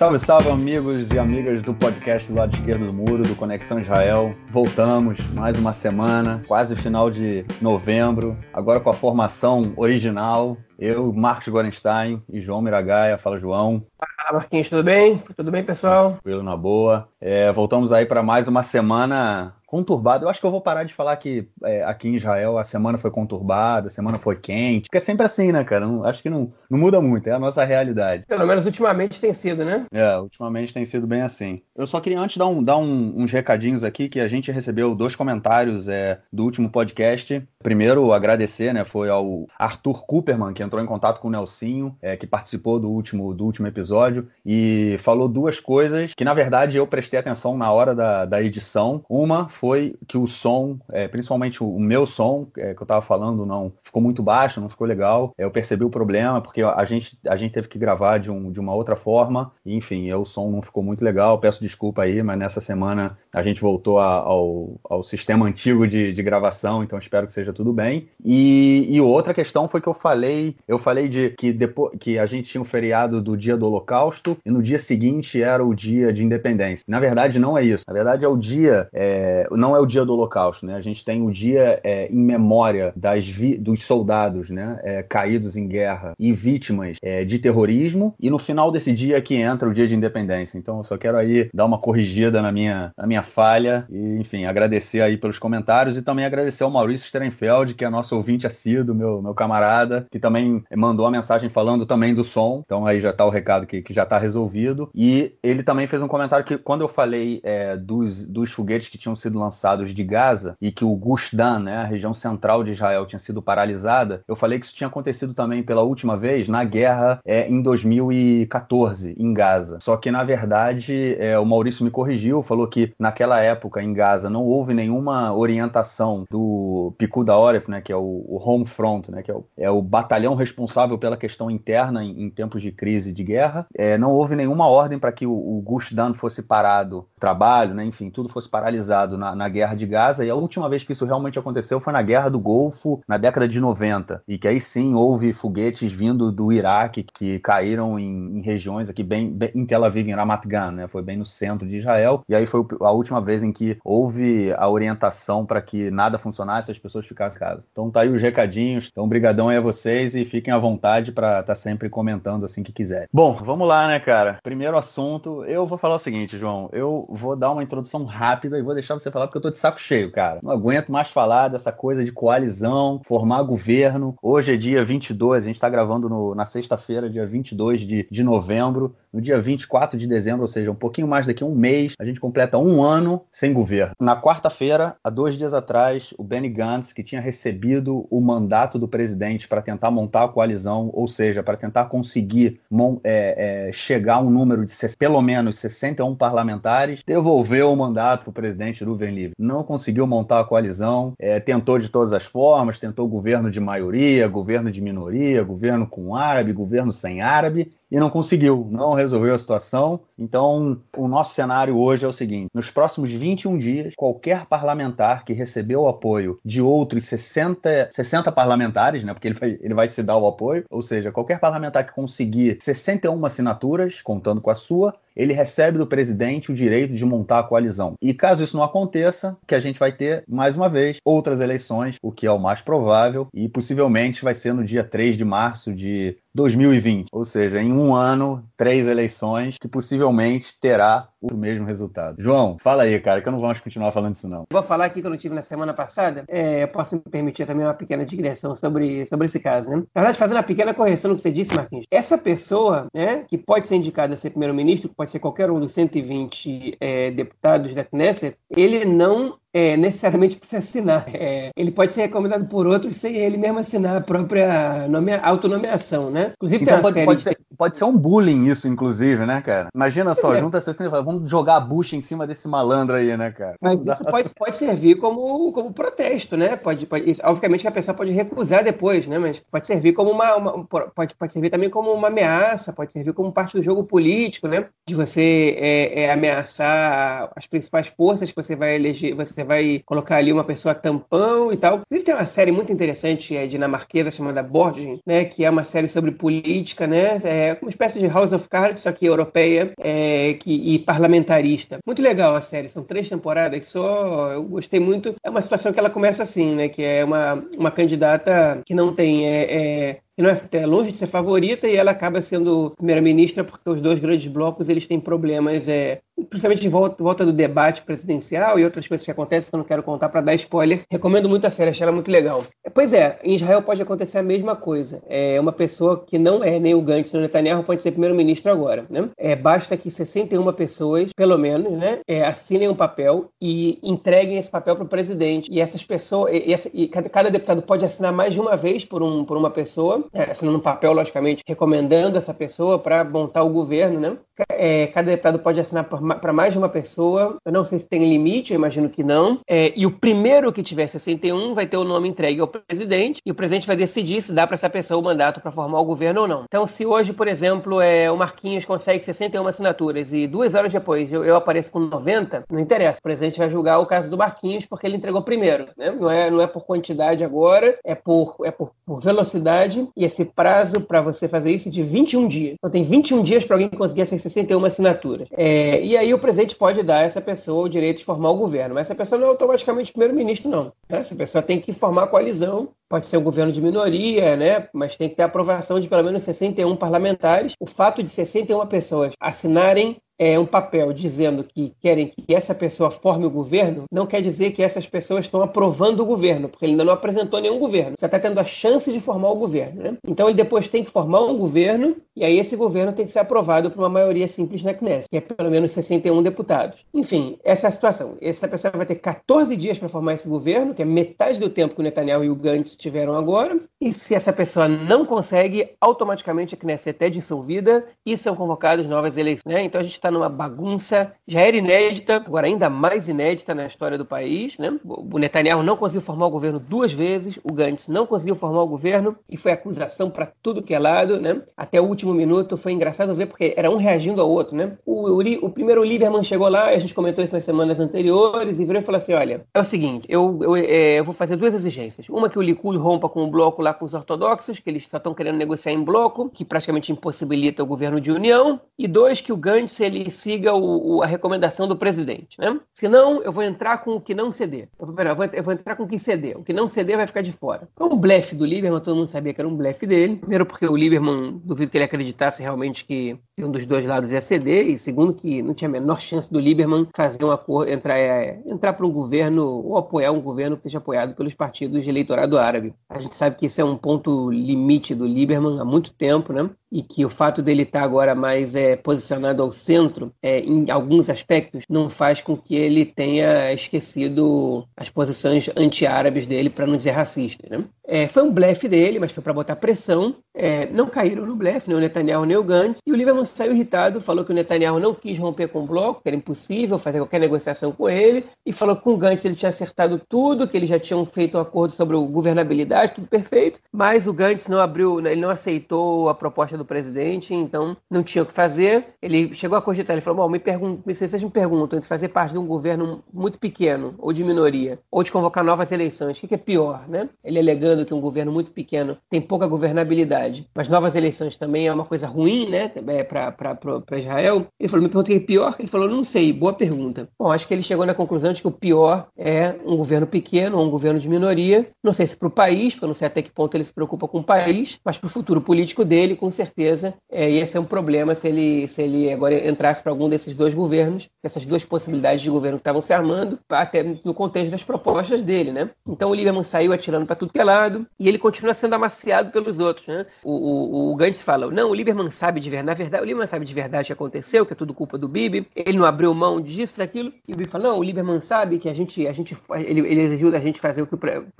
Salve, salve, amigos e amigas do podcast do lado esquerdo do muro, do Conexão Israel. Voltamos, mais uma semana, quase o final de novembro, agora com a formação original. Eu, Marcos Gorenstein e João Miragaia. Fala, João. Fala, Marquinhos, tudo bem? Tudo bem, pessoal? Tranquilo, na boa. É, voltamos aí para mais uma semana conturbado. Eu acho que eu vou parar de falar que é, aqui em Israel a semana foi conturbada, a semana foi quente, porque é sempre assim, né, cara? Não, acho que não, não muda muito, é a nossa realidade. Pelo menos ultimamente tem sido, né? É, ultimamente tem sido bem assim. Eu só queria antes dar, um, dar um, uns recadinhos aqui, que a gente recebeu dois comentários é, do último podcast. Primeiro, agradecer, né, foi ao Arthur Cooperman, que entrou em contato com o Nelsinho, é, que participou do último, do último episódio, e falou duas coisas que, na verdade, eu prestei atenção na hora da, da edição. Uma foi que o som, é, principalmente o meu som, é, que eu tava falando, não ficou muito baixo, não ficou legal. É, eu percebi o problema, porque a gente, a gente teve que gravar de, um, de uma outra forma, enfim, o som não ficou muito legal. Peço desculpa aí, mas nessa semana a gente voltou a, ao, ao sistema antigo de, de gravação, então espero que seja tudo bem. E, e outra questão foi que eu falei, eu falei de que depois que a gente tinha o um feriado do dia do Holocausto e no dia seguinte era o dia de independência. Na verdade, não é isso. Na verdade, é o dia, é, não é o dia do Holocausto, né? A gente tem o dia é, em memória das dos soldados, né? É, caídos em guerra e vítimas é, de terrorismo. E no final desse dia que entra o dia de independência. Então, eu só quero aí dar uma corrigida na minha, na minha falha e, enfim, agradecer aí pelos comentários e também agradecer ao Maurício Strenfeld, que é nosso ouvinte assíduo, meu, meu camarada, que também mandou a mensagem falando também do som. Então, aí já tá o recado que, que já tá resolvido. E ele também fez um comentário que, quando eu falei é, dos, dos foguetes que tinham sido lançados de Gaza e que o Gush Dan, né, a região central de Israel, tinha sido paralisada, eu falei que isso tinha acontecido também pela última vez na guerra é, em 2014, em Gaza. Só que, na verdade, é, o Maurício me corrigiu, falou que naquela época em Gaza não houve nenhuma orientação do Picuda Oref, né, que é o, o Home Front, né, que é o, é o batalhão responsável pela questão interna em, em tempos de crise de guerra. É, não houve nenhuma ordem para que o, o Gush Dan fosse parado, trabalho, né, enfim, tudo fosse paralisado na, na guerra de Gaza. E a última vez que isso realmente aconteceu foi na guerra do Golfo, na década de 90, e que aí sim houve foguetes vindo do Iraque que caíram em, em regiões aqui bem, bem, em Tel Aviv, em Ramat Gan, né, foi bem no centro de Israel. E aí foi a última vez em que houve a orientação para que nada funcionasse, as pessoas ficassem em casa. Então tá aí os recadinhos. Então, brigadão aí a vocês e fiquem à vontade para estar tá sempre comentando assim que quiser. Bom, vamos lá, né, cara? Primeiro assunto, eu vou falar o seguinte, João. Eu vou dar uma introdução rápida e vou deixar você falar porque eu tô de saco cheio, cara. Não aguento mais falar dessa coisa de coalizão, formar governo. Hoje é dia 22, a gente tá gravando no, na sexta-feira, dia 22 de, de novembro. No dia 24 de dezembro, ou seja, um pouquinho mais daqui a um mês, a gente completa um ano sem governo. Na quarta-feira, há dois dias atrás, o Benny Gantz, que tinha recebido o mandato do presidente para tentar montar a coalizão, ou seja, para tentar conseguir é, é, chegar a um número de pelo menos 61 parlamentares, devolveu o mandato para o presidente Ruven Livre. Não conseguiu montar a coalizão, é, tentou de todas as formas, tentou governo de maioria, governo de minoria, governo com árabe, governo sem árabe, e não conseguiu, não resolveu a situação. Então, o nosso cenário hoje é o seguinte: nos próximos 21 dias, qualquer parlamentar que recebeu o apoio de outros 60, 60 parlamentares, né, porque ele vai, ele vai se dar o apoio, ou seja, qualquer parlamentar que conseguir 61 assinaturas, contando com a sua, ele recebe do presidente o direito de montar a coalizão. E caso isso não aconteça, que a gente vai ter, mais uma vez, outras eleições, o que é o mais provável, e possivelmente vai ser no dia 3 de março de 2020. Ou seja, em um ano, três eleições, que possivelmente terá o mesmo resultado. João, fala aí, cara, que eu não vou continuar falando isso, não. Vou falar aqui que eu não tive na semana passada. É, eu posso me permitir também uma pequena digressão sobre, sobre esse caso, né? Na verdade, fazendo uma pequena correção no que você disse, Marquinhos. Essa pessoa, né, que pode ser indicada a ser primeiro-ministro, pode ser qualquer um dos 120 é, deputados da Knesset, ele não é, necessariamente precisa assinar. É, ele pode ser recomendado por outros sem ele mesmo assinar a própria nome, autonomeação, né? Inclusive então, pode, pode, ser, pode, ser, um bullying isso, inclusive, né, cara? Imagina só, é. junta essas vamos jogar a bucha em cima desse malandro aí, né, cara? Mas isso pode, pode servir como, como protesto, né? Pode, pode, obviamente que a pessoa pode recusar depois, né? Mas pode servir como uma, uma pode, pode servir também como uma ameaça, pode servir como parte do jogo político, né? De você é, é, ameaçar as principais forças que você vai eleger, você você vai colocar ali uma pessoa tampão e tal. Ele tem uma série muito interessante é, dinamarquesa chamada Borgen, né? Que é uma série sobre política, né? É uma espécie de House of Cards, só que europeia é, que, e parlamentarista. Muito legal a série, são três temporadas só. Eu gostei muito. É uma situação que ela começa assim, né? Que é uma, uma candidata que não tem. É, é, que não é, é longe de ser favorita e ela acaba sendo primeira-ministra porque os dois grandes blocos eles têm problemas é, principalmente em volta, volta, do debate presidencial e outras coisas que acontecem que eu não quero contar para dar spoiler. Recomendo muito a série, achei ela muito legal. Pois é, em Israel pode acontecer a mesma coisa. É uma pessoa que não é nem o Gantz nem o Netanyahu pode ser primeiro-ministro agora. Né? É, basta que 61 pessoas, pelo menos, né, é, assinem um papel e entreguem esse papel para o presidente. E essas pessoas, e, essa, e cada, cada, deputado pode assinar mais de uma vez por, um, por uma pessoa, é, assinando um papel, logicamente, recomendando essa pessoa para montar o governo. Né? É, cada deputado pode assinar para mais de uma pessoa. Eu não sei se tem limite, eu imagino que não. É, e o primeiro que tiver 61 vai ter o nome entregue ao presidente e o presidente vai decidir se dá para essa pessoa o mandato para formar o governo ou não. Então, se hoje, por exemplo, é, o Marquinhos consegue 61 assinaturas e duas horas depois eu, eu apareço com 90, não interessa. O presidente vai julgar o caso do Marquinhos porque ele entregou primeiro. Né? Não, é, não é por quantidade agora, é por, é por, por velocidade e esse prazo para você fazer isso é de 21 dias. Então, tem 21 dias para alguém conseguir essas 61 assinaturas. É, e aí o presidente pode dar a essa pessoa o direito de formar o governo, mas essa pessoa não é automaticamente primeiro-ministro, não. Né? Essa pessoa tem que formar a coalizão, pode ser um governo de minoria, né? mas tem que ter aprovação de pelo menos 61 parlamentares. O fato de 61 pessoas assinarem é, um papel dizendo que querem que essa pessoa forme o governo, não quer dizer que essas pessoas estão aprovando o governo, porque ele ainda não apresentou nenhum governo. Você está tendo a chance de formar o governo. Né? Então ele depois tem que formar um governo, e aí esse governo tem que ser aprovado por uma maioria simples na Knesset, que é pelo menos 61 deputados. Enfim, essa é a situação. Essa pessoa vai ter 14 dias para formar esse governo, que é metade do tempo que o Netanyahu e o Gantz tiveram agora, e se essa pessoa não consegue, automaticamente a Knesset é dissolvida e são convocadas novas eleições. Né? Então a gente está numa bagunça, já era inédita, agora ainda mais inédita na história do país. Né? O Netanyahu não conseguiu formar o governo duas vezes, o Gantz não conseguiu formar o governo e foi acusação para tudo que é lado. Né? Até o último minuto foi engraçado ver porque era um reagindo ao outro. Né? O, o, o primeiro Lieberman chegou lá, a gente comentou isso nas semanas anteriores, e virou e falou assim: olha, é o seguinte, eu, eu, é, eu vou fazer duas exigências. Uma que o Likud rompa com o bloco lá com os ortodoxos, que eles só estão querendo negociar em bloco, que praticamente impossibilita o governo de união, e dois, que o Gantz ele ele siga o, o, a recomendação do presidente. Né? Senão, eu vou entrar com o que não ceder. Eu vou, pera, eu, vou, eu vou, entrar com o que ceder. O que não ceder vai ficar de fora. É um blefe do Lieberman, todo mundo sabia que era um blefe dele. Primeiro, porque o Lieberman, duvido que ele acreditasse realmente que um dos dois lados ia ceder. E segundo, que não tinha a menor chance do Lieberman fazer um acordo, entrar, é, entrar para um governo ou apoiar um governo que seja apoiado pelos partidos de eleitorado árabe. A gente sabe que esse é um ponto limite do Lieberman há muito tempo, né? E que o fato dele estar agora mais é, posicionado ao centro, é, em alguns aspectos, não faz com que ele tenha esquecido as posições anti-árabes dele, para não dizer racista. Né? É, foi um blefe dele, mas foi para botar pressão. É, não caíram no blefe, nem o Netanyahu nem o Gantz. E o Lieberman saiu irritado, falou que o Netanyahu não quis romper com o bloco, que era impossível fazer qualquer negociação com ele, e falou que com o Gantz ele tinha acertado tudo, que eles já tinham feito um acordo sobre governabilidade, tudo perfeito, mas o Gantz não abriu, ele não aceitou a proposta do presidente, então não tinha o que fazer. Ele chegou a cogitar, ele falou: Bom, me pergun se vocês me perguntam entre fazer parte de um governo muito pequeno, ou de minoria, ou de convocar novas eleições, o que é pior, né? Ele alegando que um governo muito pequeno tem pouca governabilidade, mas novas eleições também é uma coisa ruim, né? É para Israel. Ele falou: Me perguntei o pior? Ele falou: Não sei, boa pergunta. Bom, acho que ele chegou na conclusão de que o pior é um governo pequeno ou um governo de minoria. Não sei se para o país, porque eu não sei até que ponto ele se preocupa com o país, mas para o futuro político dele, com certeza certeza é, ia ser um problema se ele, se ele agora entrasse para algum desses dois governos, essas duas possibilidades de governo que estavam se armando, até no contexto das propostas dele, né? Então o Lieberman saiu atirando para tudo que é lado e ele continua sendo amaciado pelos outros, né? O, o, o Gantz fala, não, o Lieberman sabe de verdade, na verdade, o Lieberman sabe de verdade o que aconteceu, que é tudo culpa do Bibi, ele não abriu mão disso, daquilo, e o Bibi fala, não, o Lieberman sabe que a gente, a gente ele, ele exigiu da gente fazer o que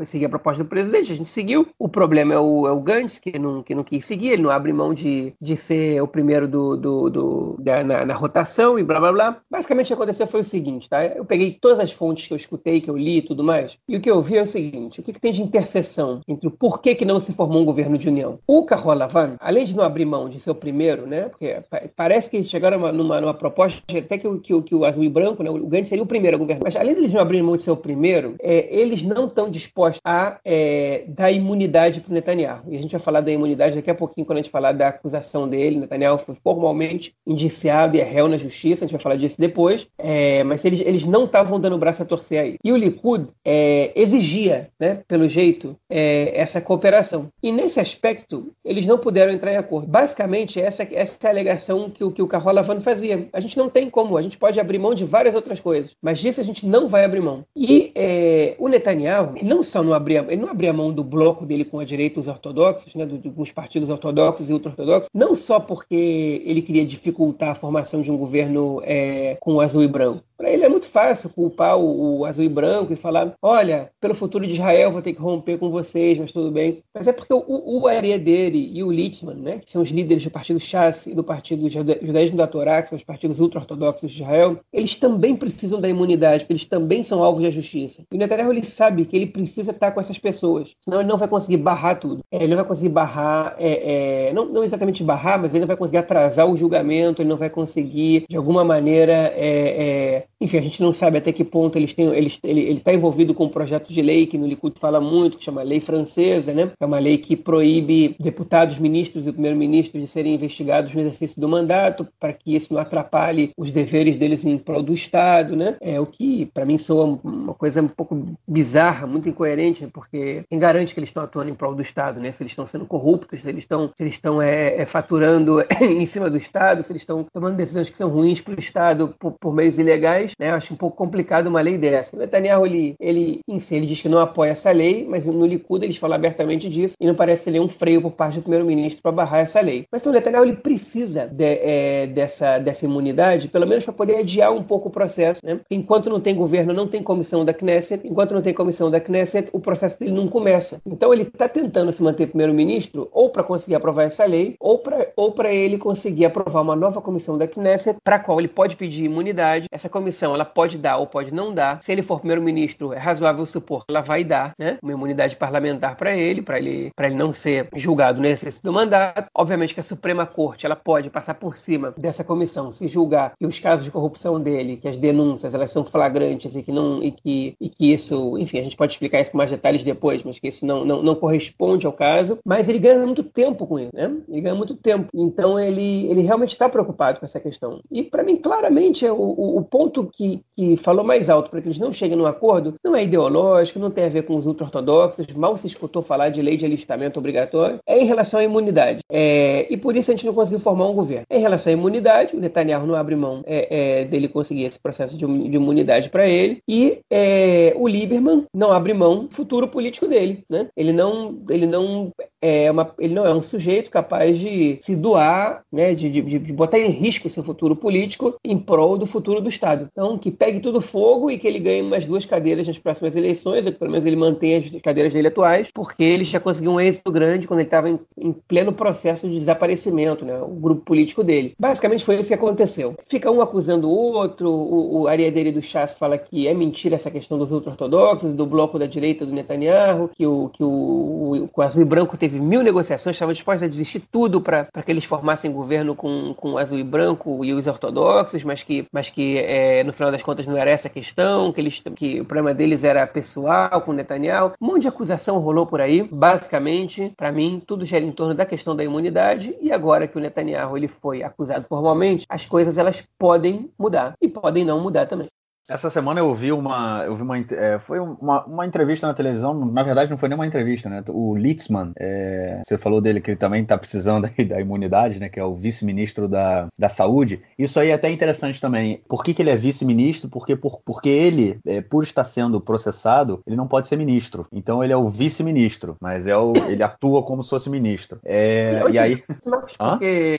seguir a proposta do presidente, a gente seguiu, o problema é o, é o Gantz, que não, que não quis seguir, ele não abre mão de de, ser o primeiro do, do, do da, na, na, rotação e blá blá blá. Basicamente o que aconteceu foi o seguinte, tá? Eu peguei todas as fontes que eu escutei, que eu li e tudo mais, e o que eu vi é o seguinte: o que, que tem de interseção entre o porquê que não se formou um governo de união. O Carrolavan, além de não abrir mão de ser o primeiro, né? Porque parece que eles chegaram numa, numa, proposta até que, que, que, o azul e branco, né? O Gandhi seria o primeiro a governar. Mas além de eles não abrirem mão de ser o primeiro, é, eles não estão dispostos a é, dar imunidade para o Netanyahu. E a gente vai falar da imunidade daqui a pouquinho quando a gente falar da acusação dele. Netanyahu foi formalmente indiciado e é réu na justiça. A gente vai falar disso depois. É, mas eles, eles não estavam dando o braço a torcer aí. E o Likud é, exigia, né, pelo jeito, é, essa cooperação. E nesse aspecto, eles não puderam entrar em acordo. Basicamente, essa, essa é a alegação que, que o Carro Lavano fazia. A gente não tem como, a gente pode abrir mão de várias outras coisas, mas disso a gente não vai abrir mão. E é, o Netanyahu, não só não abria, ele não abria mão do bloco dele com a direita, os ortodoxos, né, dos partidos ortodoxos e ultra-ortodoxos, não só porque ele queria dificultar a formação de um governo é, com azul e branco, para ele é muito fácil culpar o, o, azul e branco e falar: olha, pelo futuro de Israel vou ter que romper com vocês, mas tudo bem. Mas é porque o, o dele e o Litzman, né, que são os líderes do partido Shas e do partido Judaísmo da Torá, que são os partidos ultra-ortodoxos de Israel, eles também precisam da imunidade, porque eles também são alvos da justiça. E o Netanyahu ele sabe que ele precisa estar com essas pessoas, senão ele não vai conseguir barrar tudo. É, ele não vai conseguir barrar, é, é, não, não, exatamente barrar, mas ele não vai conseguir atrasar o julgamento, ele não vai conseguir, de alguma maneira, é, é enfim, a gente não sabe até que ponto eles têm, eles, ele está envolvido com um projeto de lei que no Likud fala muito, que chama Lei Francesa, né? É uma lei que proíbe deputados, ministros e primeiro-ministros de serem investigados no exercício do mandato, para que isso não atrapalhe os deveres deles em prol do Estado, né? É o que, para mim, soa uma coisa um pouco bizarra, muito incoerente, porque quem garante que eles estão atuando em prol do Estado, né? Se eles estão sendo corruptos, se eles estão, se eles estão é, é, faturando em cima do Estado, se eles estão tomando decisões que são ruins para o Estado por, por meios ilegais, né? Eu acho um pouco complicado uma lei dessa. O Netanyahu, ele, ele, em si, ele diz que não apoia essa lei, mas no Likud eles falam abertamente disso e não parece ser um freio por parte do primeiro-ministro para barrar essa lei. Mas então, o Netanyahu ele precisa de, é, dessa, dessa imunidade, pelo menos para poder adiar um pouco o processo. Né? Enquanto não tem governo, não tem comissão da Knesset. Enquanto não tem comissão da Knesset, o processo dele não começa. Então ele está tentando se manter primeiro-ministro ou para conseguir aprovar essa lei, ou para ou ele conseguir aprovar uma nova comissão da Knesset, para a qual ele pode pedir imunidade. Essa comissão comissão ela pode dar ou pode não dar. Se ele for primeiro-ministro, é razoável supor que ela vai dar né, uma imunidade parlamentar para ele, para ele, ele não ser julgado no exercício do mandato. Obviamente que a Suprema Corte ela pode passar por cima dessa comissão se julgar que os casos de corrupção dele, que as denúncias elas são flagrantes e que não e que, e que isso, enfim, a gente pode explicar isso com mais detalhes depois, mas que isso não, não, não corresponde ao caso. Mas ele ganha muito tempo com isso, né? Ele ganha muito tempo. Então ele, ele realmente está preocupado com essa questão. E para mim, claramente, é o, o ponto que, que falou mais alto para que eles não cheguem num acordo não é ideológico, não tem a ver com os ultra-ortodoxos, mal se escutou falar de lei de alistamento obrigatório, é em relação à imunidade. É, e por isso a gente não conseguiu formar um governo. Em relação à imunidade, o Netanyahu não abre mão é, é, dele conseguir esse processo de, de imunidade para ele, e é, o Lieberman não abre mão do futuro político dele. Né? Ele, não, ele, não é uma, ele não é um sujeito capaz de se doar, né, de, de, de botar em risco seu futuro político em prol do futuro do Estado. Então, que pegue tudo fogo e que ele ganhe umas duas cadeiras nas próximas eleições, ou que pelo menos ele mantenha as cadeiras dele atuais, porque ele já conseguiu um êxito grande quando ele estava em, em, pleno processo de desaparecimento, né? O grupo político dele. Basicamente foi isso que aconteceu. Fica um acusando o outro, o, o área dele do Chas fala que é mentira essa questão dos ultra-ortodoxos, do bloco da direita do Netanyahu, que o, que o, o, o Azul e Branco teve mil negociações, estava disposto a desistir tudo para que eles formassem governo com, com o Azul e Branco e os ortodoxos, mas que, mas que é, no final das contas não era essa a questão, que, eles, que o problema deles era pessoal com Netanyahu. Um monte de acusação rolou por aí. Basicamente, para mim, tudo gira em torno da questão da imunidade. E agora que o Netanyahu ele foi acusado formalmente, as coisas elas podem mudar e podem não mudar também. Essa semana eu ouvi uma. Eu vi uma é, foi uma, uma entrevista na televisão, na verdade não foi nem uma entrevista, né? O Litzman, é, você falou dele que ele também está precisando da imunidade, né? Que é o vice-ministro da, da saúde. Isso aí é até interessante também. Por que, que ele é vice-ministro? Porque, por, porque ele, é, por estar sendo processado, ele não pode ser ministro. Então ele é o vice-ministro, mas é o, ele atua como se fosse ministro. É, e, e aí.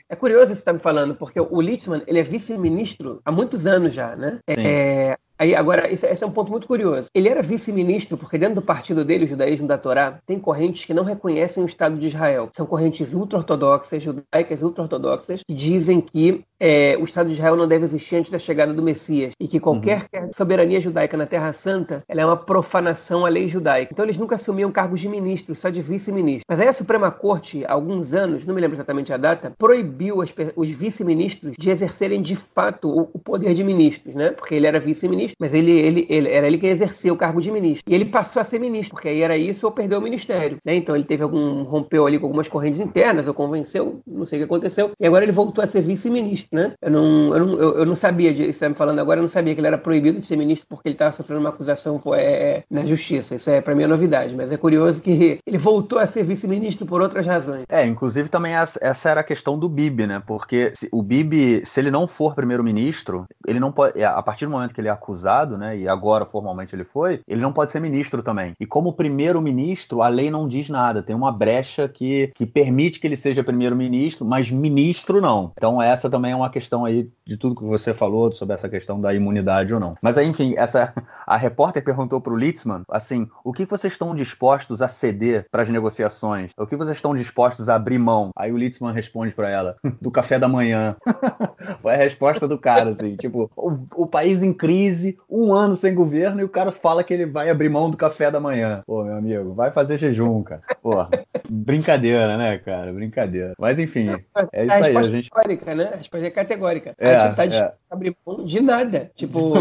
É curioso isso que você está me falando, porque o Litzman ele é vice-ministro há muitos anos já, né? Sim. É, Aí, agora, esse, esse, é um ponto muito curioso. Ele era vice-ministro porque dentro do partido dele, o judaísmo da Torá, tem correntes que não reconhecem o Estado de Israel. São correntes ultra-ortodoxas, judaicas ultra-ortodoxas, que dizem que é, o Estado de Israel não deve existir antes da chegada do Messias e que qualquer uhum. soberania judaica na Terra Santa é uma profanação à lei judaica. Então eles nunca assumiam cargos de ministro, só de vice-ministro. Mas aí a Suprema Corte, há alguns anos, não me lembro exatamente a data, proibiu as, os vice-ministros de exercerem de fato o, o, poder de ministros, né? Porque ele era vice-ministro, mas ele, ele, ele era ele que exercia o cargo de ministro. E ele passou a ser ministro, porque aí era isso ou perdeu o ministério, né? Então ele teve algum rompeu ali com algumas correntes internas, ou convenceu, não sei o que aconteceu, e agora ele voltou a ser vice-ministro, né? Eu não, eu não, eu, eu não sabia disso, você tá me falando agora, eu não sabia que ele era proibido de ser ministro porque ele estava sofrendo uma acusação é, na justiça. Isso é para mim é novidade, mas é curioso que ele voltou a ser vice-ministro por outras razões. É, inclusive também essa era a questão do Bibi, né? Porque o Bibi, se ele não for primeiro-ministro, ele não pode, é, a partir do momento que ele é acusado, né, e agora formalmente ele foi, ele não pode ser ministro também. E como primeiro-ministro, a lei não diz nada, tem uma brecha que, que permite que ele seja primeiro-ministro, mas ministro não. Então essa também é uma questão aí de tudo que você falou sobre essa questão da imunidade ou não. Mas aí, enfim, essa a repórter perguntou para o Litzman, assim, o que vocês estão dispostos a ceder para as negociações? O que vocês estão dispostos a abrir mão? Aí o Litzman responde para ela, do café da manhã. Foi a resposta do cara, assim, tipo, o, o, país em crise, um ano sem governo e o cara fala que ele vai abrir mão do café da manhã. Pô, meu amigo, vai fazer jejum, cara. Pô, brincadeira, né, cara? Brincadeira. Mas enfim, é isso a aí. A gente... É categórica, né? A resposta é categórica. É, gente tá é. abrir mão de nada. Tipo,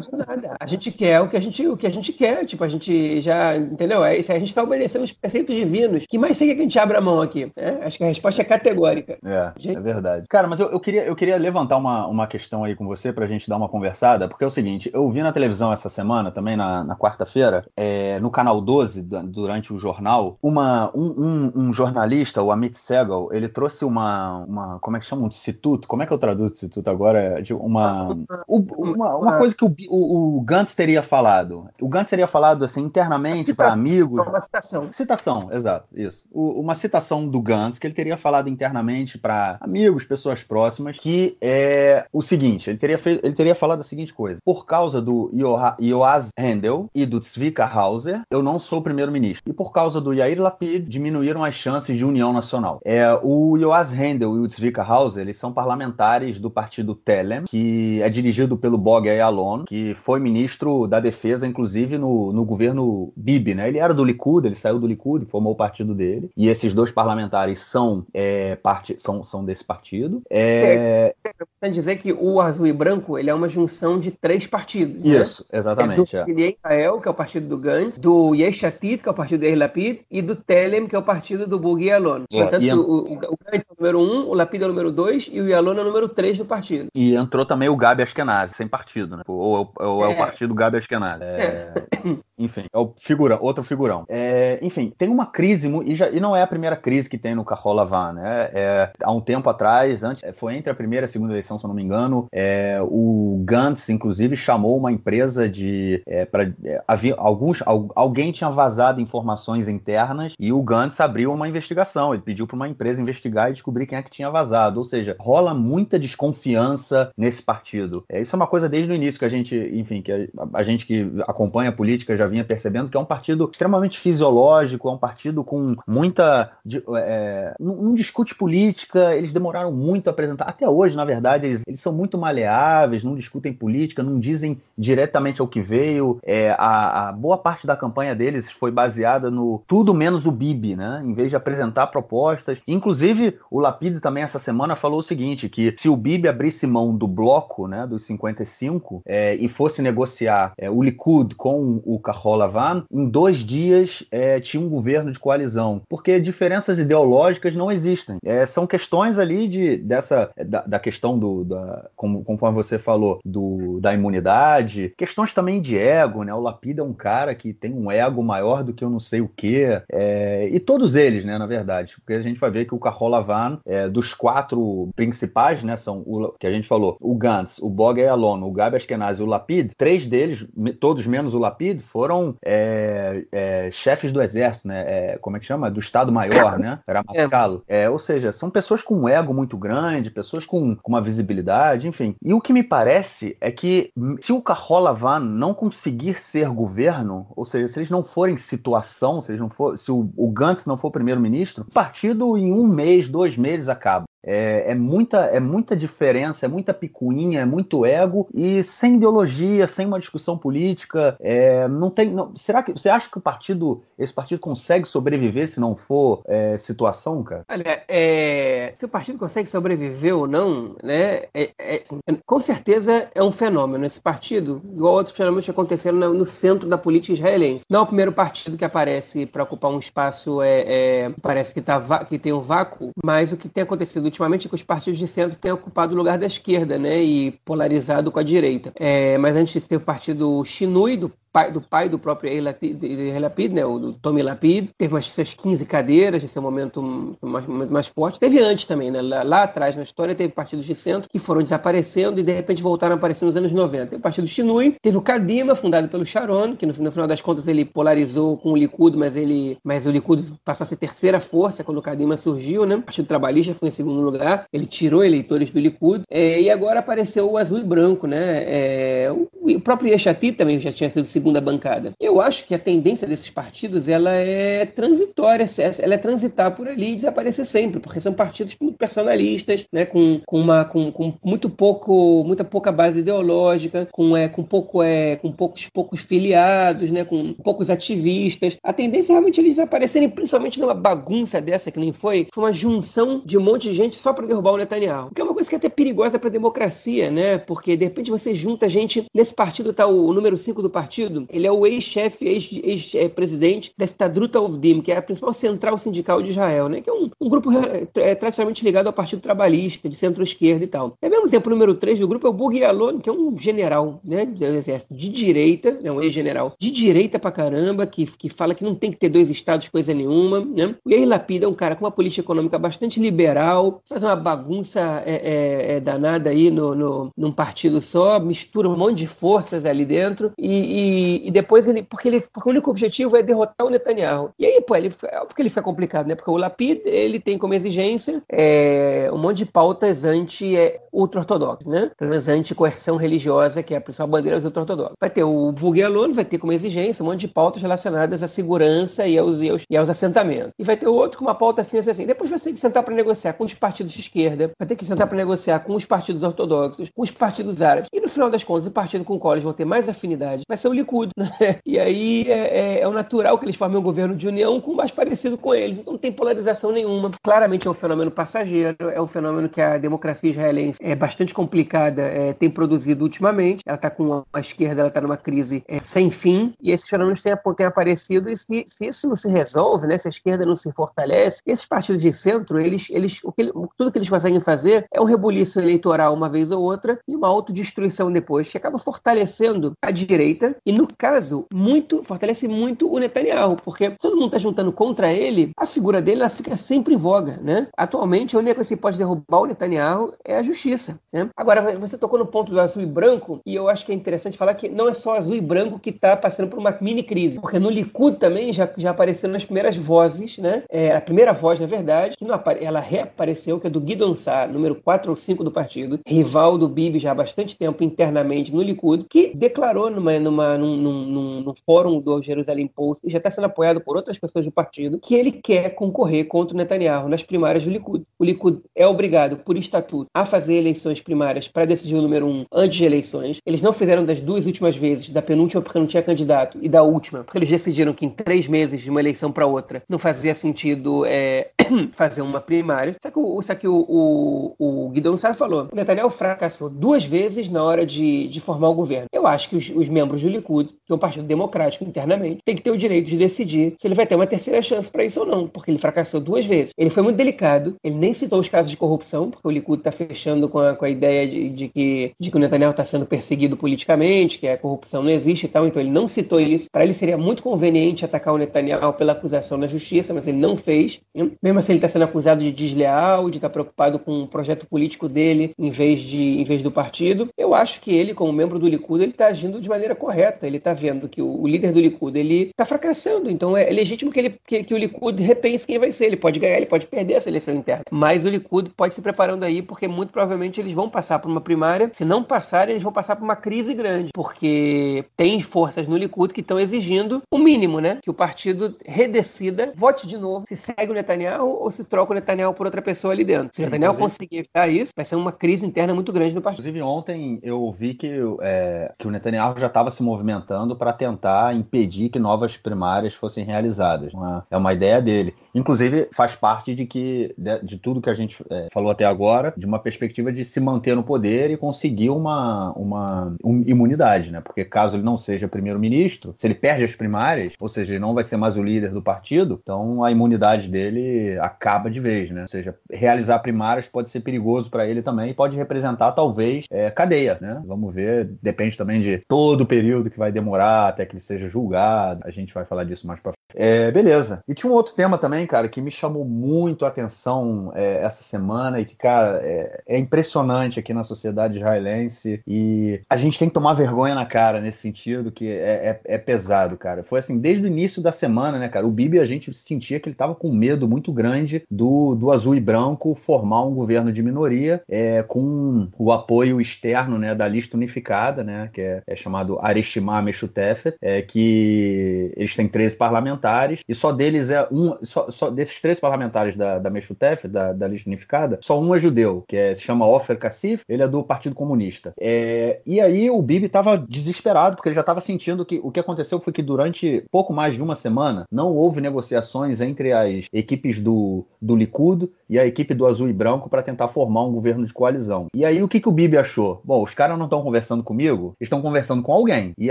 de nada. A gente quer o que a gente, o que a gente quer. Tipo, a gente já, entendeu? É isso. A gente tá obedecendo os preceitos divinos. que mais quer que a gente abra a mão aqui? Né? Acho que a resposta é categórica. É, gente... é verdade. Cara, mas eu, eu, queria, eu queria levantar uma, uma questão aí com você pra gente dar uma conversada, porque é o seguinte, eu vi na televisão essa semana, também na, na quarta-feira, é, no canal 12, durante o jornal, uma, um, um, um, jornalista, o Amit Segal, ele trouxe uma, uma como é que chama? Um instituto? Como é que eu traduzo instituto agora? Uma, uma, uma coisa que o, o, o Gantz teria falado. O Gantz teria falado assim internamente para amigos. Uma citação. Citação, exato, isso. O, uma citação do Gantz que ele teria falado internamente para amigos, pessoas próximas, que é o seguinte: ele teria, feito, ele teria falado a seguinte coisa. Por causa do Joas Handel e do Zvika Hauser, eu não sou primeiro-ministro. E por causa do Yair Lapid, diminuíram as chances de união nacional. É, o Joas Handel e o Zvika Hauser, eles são parlamentares do partido Telem, que é dirigido pelo Bog Ayalon, que foi ministro da Defesa, inclusive, no, no governo Bibi, né? Ele era do Likud, ele saiu do Likud, formou o partido dele. E esses dois parlamentares são, é, parte, são, são desse partido. É... Quer dizer que o azul e branco ele é uma junção de três partidos. Né? Isso, né? exatamente. É do é. Israel, que é o partido do Gantz, do Yeshatit, que é o partido do Lapid, e do Telem, que é o partido do Bugi Alon. É, Portanto, o, o, o Gantz é o número um, o Lapid é o número dois e o Yalon é o número três do partido. E entrou também o Gabi Ashkenazi, sem partido, né? Ou, ou é, o é. partido Gabi Ashkenazi. É... Enfim, é o figurão, outro figurão. É, enfim, tem uma crise, e, já, e não é a primeira crise que tem no Carola Van, né? É, há um tempo atrás, antes, é, foi entre a primeira e a segunda eleição, se eu não me engano, é, o Gantz, inclusive, chamou uma empresa de. É, pra, é, havia alguns, alguém tinha vazado informações internas e o Gantz abriu uma investigação. Ele pediu para uma empresa investigar e descobrir quem é que tinha vazado. Ou seja, rola muita desconfiança nesse partido. Isso é uma coisa desde o início que a gente, enfim, que a, a gente que acompanha a política já vinha percebendo que é um partido extremamente fisiológico, é um partido com muita. É, não, não, discute política, eles demoraram muito a apresentar. Até hoje, na verdade, eles, eles são muito maleáveis, não discutem política, não dizem diretamente ao que veio. É, a, a, boa parte da campanha deles foi baseada no tudo menos o Bibi, né? Em vez de apresentar propostas. Inclusive, o Lapide também essa semana falou o seguinte: que se o Bibi abrisse mão do bloco, né, dos 55, é, e fosse negociar é, o Likud com o Carola Van, em dois dias é, tinha um governo de coalizão, porque diferenças ideológicas não existem. É, são questões ali de, dessa, da, da questão do, da, como, conforme você falou, do, da imunidade, questões também de ego, né? O Lapida é um cara que tem um ego maior do que eu não sei o quê, é, e todos eles, né, na verdade, porque a gente vai ver que o Carola Van, é, dos quatro principais, né, são o que a gente falou, o Gantz, o Bog Alon, o Gabi Ashkenazi e o Lapid, três deles, todos menos o Lapid, foram é, é, chefes do exército, né? É, como é que chama? Do Estado-Maior, né? Era Matcalo. É, ou seja, são pessoas com um ego muito grande, pessoas com, com uma visibilidade, enfim. E o que me parece é que se o Carola Van não conseguir ser governo, ou seja, se eles não forem situação, se, eles não for, se o, o Gantz não for primeiro-ministro, o partido em um mês, dois meses acaba. É, é, muita, é muita diferença, é muita picuinha, é muito ego e sem ideologia, sem uma discussão política. É, não tem. Não, será que você acha que o partido, esse partido consegue sobreviver se não for é, situação, cara? Olha, é, se o partido consegue sobreviver ou não, né? É, é, com certeza é um fenômeno. Esse partido, igual outros fenômenos que aconteceram no, no centro da política israelense. Não é o primeiro partido que aparece para ocupar um espaço, é, parece que, tá, que tem um vácuo, mas o que tem acontecido ultimamente que os partidos de centro têm ocupado o lugar da esquerda, né? E polarizado com a direita. É, mas antes teve o partido Shinui, do pai, do pai do próprio Yair Lapid, né, o do Tommy Lapid, teve umas suas 15 cadeiras, esse é um momento mais, momento mais forte. Teve antes também, né, lá, lá, atrás na história teve partidos de centro que foram desaparecendo e de repente voltaram a aparecer nos anos 90. Teve o partido Shinui, teve o Kadima, fundado pelo Sharon, que no, no, final das contas ele polarizou com o Likud, mas ele, mas o Likud passou a ser terceira força quando o Kadima surgiu, né? O Partido Trabalhista foi em segundo lugar, ele tirou eleitores do Likud é, e agora apareceu o azul e branco, né? É, o, o próprio Yeshati também já tinha sido segundo segunda bancada. Eu acho que a tendência desses partidos ela é transitória, ela é transitar por ali e desaparecer sempre, porque são partidos muito personalistas, né, com, com, uma, com, com muito pouco, muita pouca base ideológica, com, é, com, pouco, é, com poucos, poucos filiados, né, com poucos ativistas. A tendência é realmente eles desaparecerem, principalmente numa bagunça dessa que nem foi, foi uma junção de um monte de gente só para derrubar o Netanyahu. Que é uma coisa que é até perigosa para a democracia, né? Porque de repente você junta gente, nesse partido tá o, número 5 do partido, ele é o ex-chefe, ex-presidente da Stadruta Ovdim, que é a principal central sindical de Israel, né? que é um, um grupo é, tradicionalmente ligado ao Partido Trabalhista, de centro-esquerda e tal. E, ao mesmo tempo, o número 3 do grupo é o Burgi Alon, que é um general né, do exército de direita, é um ex-general de direita pra caramba, que, que fala que não tem que ter dois estados, coisa nenhuma. Né? O Yair Lapid é um cara com uma política econômica bastante liberal, faz uma bagunça é, é, é danada aí no, no, num partido só, mistura um monte de forças ali dentro e, e e, depois ele porque, ele. porque o único objetivo é derrotar o Netanyahu. E aí, pô, ele, porque ele fica complicado, né? Porque o Lapid, ele tem como exigência é, um monte de pautas anti-ultra-ortodoxas, né? Pelo anti-coerção religiosa, que é a principal bandeira dos ultra-ortodoxos. Vai ter o Bugui Alon, vai ter como exigência um monte de pautas relacionadas à segurança e aos, e aos, e aos assentamentos. E vai ter outro com uma pauta assim, assim, assim. Depois vai ter que sentar para negociar com os partidos de esquerda, vai ter que sentar para negociar com os partidos ortodoxos, com os partidos árabes. E no final das contas, o partido com o qual eles vão ter mais afinidade vai ser o Likud. Né? E aí é, é, é, o natural que eles formem um governo de união com mais parecido com eles. Então não tem polarização nenhuma. Claramente é um fenômeno passageiro, é um fenômeno que a democracia israelense é bastante complicada, é, tem produzido ultimamente. Ela está com a esquerda, ela está numa crise é, sem fim, e esses fenômenos têm, têm aparecido. E se, se, isso não se resolve, né, se a esquerda não se fortalece, esses partidos de centro, eles, eles, que, tudo que eles conseguem fazer é um rebuliço eleitoral uma vez ou outra e uma autodestruição depois, que acaba fortalecendo a direita e, no caso, muito fortalece muito o Netanyahu, porque todo mundo está juntando contra ele, a figura dele ela fica sempre em voga, né? Atualmente, a única coisa que pode derrubar o Netanyahu é a justiça, né? Agora, você tocou no ponto do azul e branco, e eu acho que é interessante falar que não é só azul e branco que está passando por uma mini crise, porque no Likud também já, já apareceram nas primeiras vozes, né? É, a primeira voz, na verdade, que não apare... ela reapareceu, que é do Guidon Sá, número 4 ou 5 do partido, rival do Bibi já há bastante tempo internamente no Likud, que declarou numa, numa, num, num, num, fórum do Jerusalém Post, e já está sendo apoiado por outras pessoas do partido, que ele quer concorrer contra o Netanyahu nas primárias do Likud. O Likud é obrigado, por estatuto, a fazer eleições primárias para decidir o número um antes de eleições. Eles não fizeram das duas últimas vezes, da penúltima porque não tinha candidato, e da última, porque eles decidiram que em três meses de uma eleição para outra não fazia sentido é, fazer uma primária. Só que, o, só que o, o, o Guidon Sara falou: o Netanyahu fracassou duas vezes na hora de, de formar o governo. Eu acho que os, os membros do Likud, que é um partido democrático internamente, tem que ter o direito de decidir se ele vai ter uma terceira chance para isso ou não, porque ele fracassou duas vezes. Ele foi muito delicado, ele nem citou os casos de corrupção, porque o Likud está fechando com a, com a ideia de, de, que, de que o Netanyahu está sendo perseguido politicamente, que a corrupção não existe e tal, então ele não citou isso. Para ele seria muito conveniente atacar o Netanyahu pela acusação na justiça, mas ele não fez. Mesmo assim, ele está sendo acusado de desleal, de estar tá preocupado com o projeto político dele em vez, de, em vez do partido. Eu acho que ele, como membro do Likud, ele está agindo de maneira correta. Ele está vendo que o, o, líder do Likud ele está fracassando, então é legítimo que, ele, que, que, o Likud repense quem vai ser. Ele pode ganhar, ele pode perder essa eleição interna, mas o Likud pode se preparando aí, porque muito provavelmente eles vão passar por uma primária. Se não passarem, eles vão passar por uma crise grande, porque tem forças no Likud que estão exigindo o mínimo, né? Que o partido redecida, vote de novo, se segue o Netanyahu ou se troca o Netanyahu por outra pessoa ali dentro. Se o Netanyahu conseguir evitar isso, vai ser uma crise interna muito grande no partido. Inclusive, ontem eu vi que, é, que o Netanyahu já estava se movimentando para tentar impedir que novas primárias fossem realizadas. Uma, é uma ideia dele. Inclusive, faz parte de que de, de tudo que a gente é, falou até agora, de uma perspectiva de se manter no poder e conseguir uma, uma um, imunidade, né? Porque caso ele não seja primeiro-ministro, se ele perde as primárias, ou seja, ele não vai ser mais o líder do partido, então a imunidade dele acaba de vez, né? Ou seja, realizar primárias pode ser perigoso para ele também e pode representar talvez é, cadeia, né? Vamos ver, depende também de todo o período que vai demorar até que ele seja julgado. A gente vai falar disso mais para é, beleza. E tinha um outro tema também, cara, que me chamou muito a atenção é, essa semana e que, cara, é, é, impressionante aqui na sociedade israelense e a gente tem que tomar vergonha na cara nesse sentido, que é, é, é pesado, cara. Foi assim, desde o início da semana, né, cara, o Bibi a gente sentia que ele tava com medo muito grande do, do azul e branco formar um governo de minoria é, com o apoio externo, né, da lista unificada, né, que é, chamado Arishimah Meshutefet, é, que eles têm 13 parlamentares parlamentares, e só deles é um. Só, só desses três parlamentares da, da Meshutef, da, da lista unificada, só um é judeu, que é, se chama Ofer Kassif, ele é do Partido Comunista. É, e aí o Bibi estava desesperado, porque ele já estava sentindo que o que aconteceu foi que durante pouco mais de uma semana não houve negociações entre as equipes do, do Likud e a equipe do Azul e Branco para tentar formar um governo de coalizão. E aí o que, que o Bibi achou? Bom, os caras não estão conversando comigo, estão conversando com alguém. E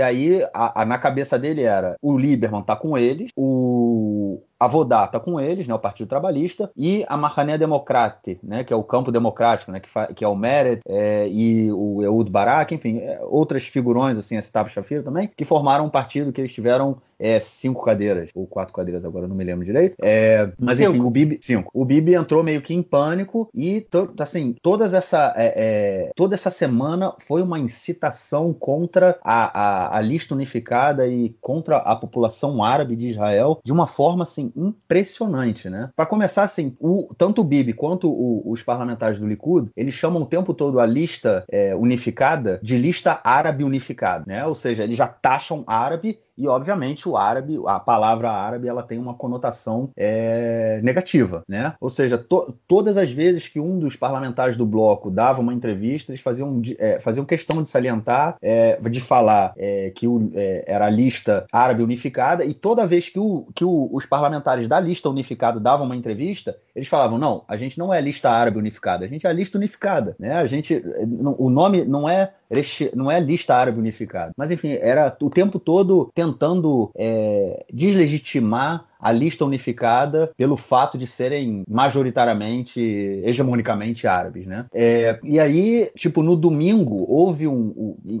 aí a, a, na cabeça dele era: o Lieberman tá com eles, o a Vodá tá com eles, né, o Partido Trabalhista, e a Mahané Democrate, né, que é o campo democrático, né, que, que é o Meret é, e o Eud Barak, enfim, é, outras figurões, assim, a Stav Shafir também, que formaram um partido que eles tiveram é, cinco cadeiras, ou quatro cadeiras agora, não me lembro direito. É, mas cinco. enfim, o Bibi. Cinco. O Bibi entrou meio que em pânico e, to, assim, todas essa, é, é, toda essa semana foi uma incitação contra a, a, a, lista unificada e contra a população árabe de Israel de uma forma, assim, impressionante, né? Para começar, assim, o, tanto o Bibi quanto o, os parlamentares do Likud, eles chamam o tempo todo a lista é, unificada de lista árabe unificada, né? Ou seja, eles já taxam árabe e obviamente o árabe, a palavra árabe, ela tem uma conotação é, negativa, né? Ou seja, to, todas as vezes que um dos parlamentares do bloco dava uma entrevista, eles faziam, é, faziam questão de salientar, é, de falar é, que o, é, era a lista árabe unificada, e toda vez que, o, que o, os parlamentares da lista unificada davam uma entrevista, eles falavam: não, a gente não é lista árabe unificada, a gente é a lista unificada, né? A gente, o nome não é não é lista árabe unificada. Mas enfim, era o tempo todo tentando é, deslegitimar a lista unificada pelo fato de serem majoritariamente, hegemonicamente árabes, né? É, e aí, tipo, no domingo, houve um.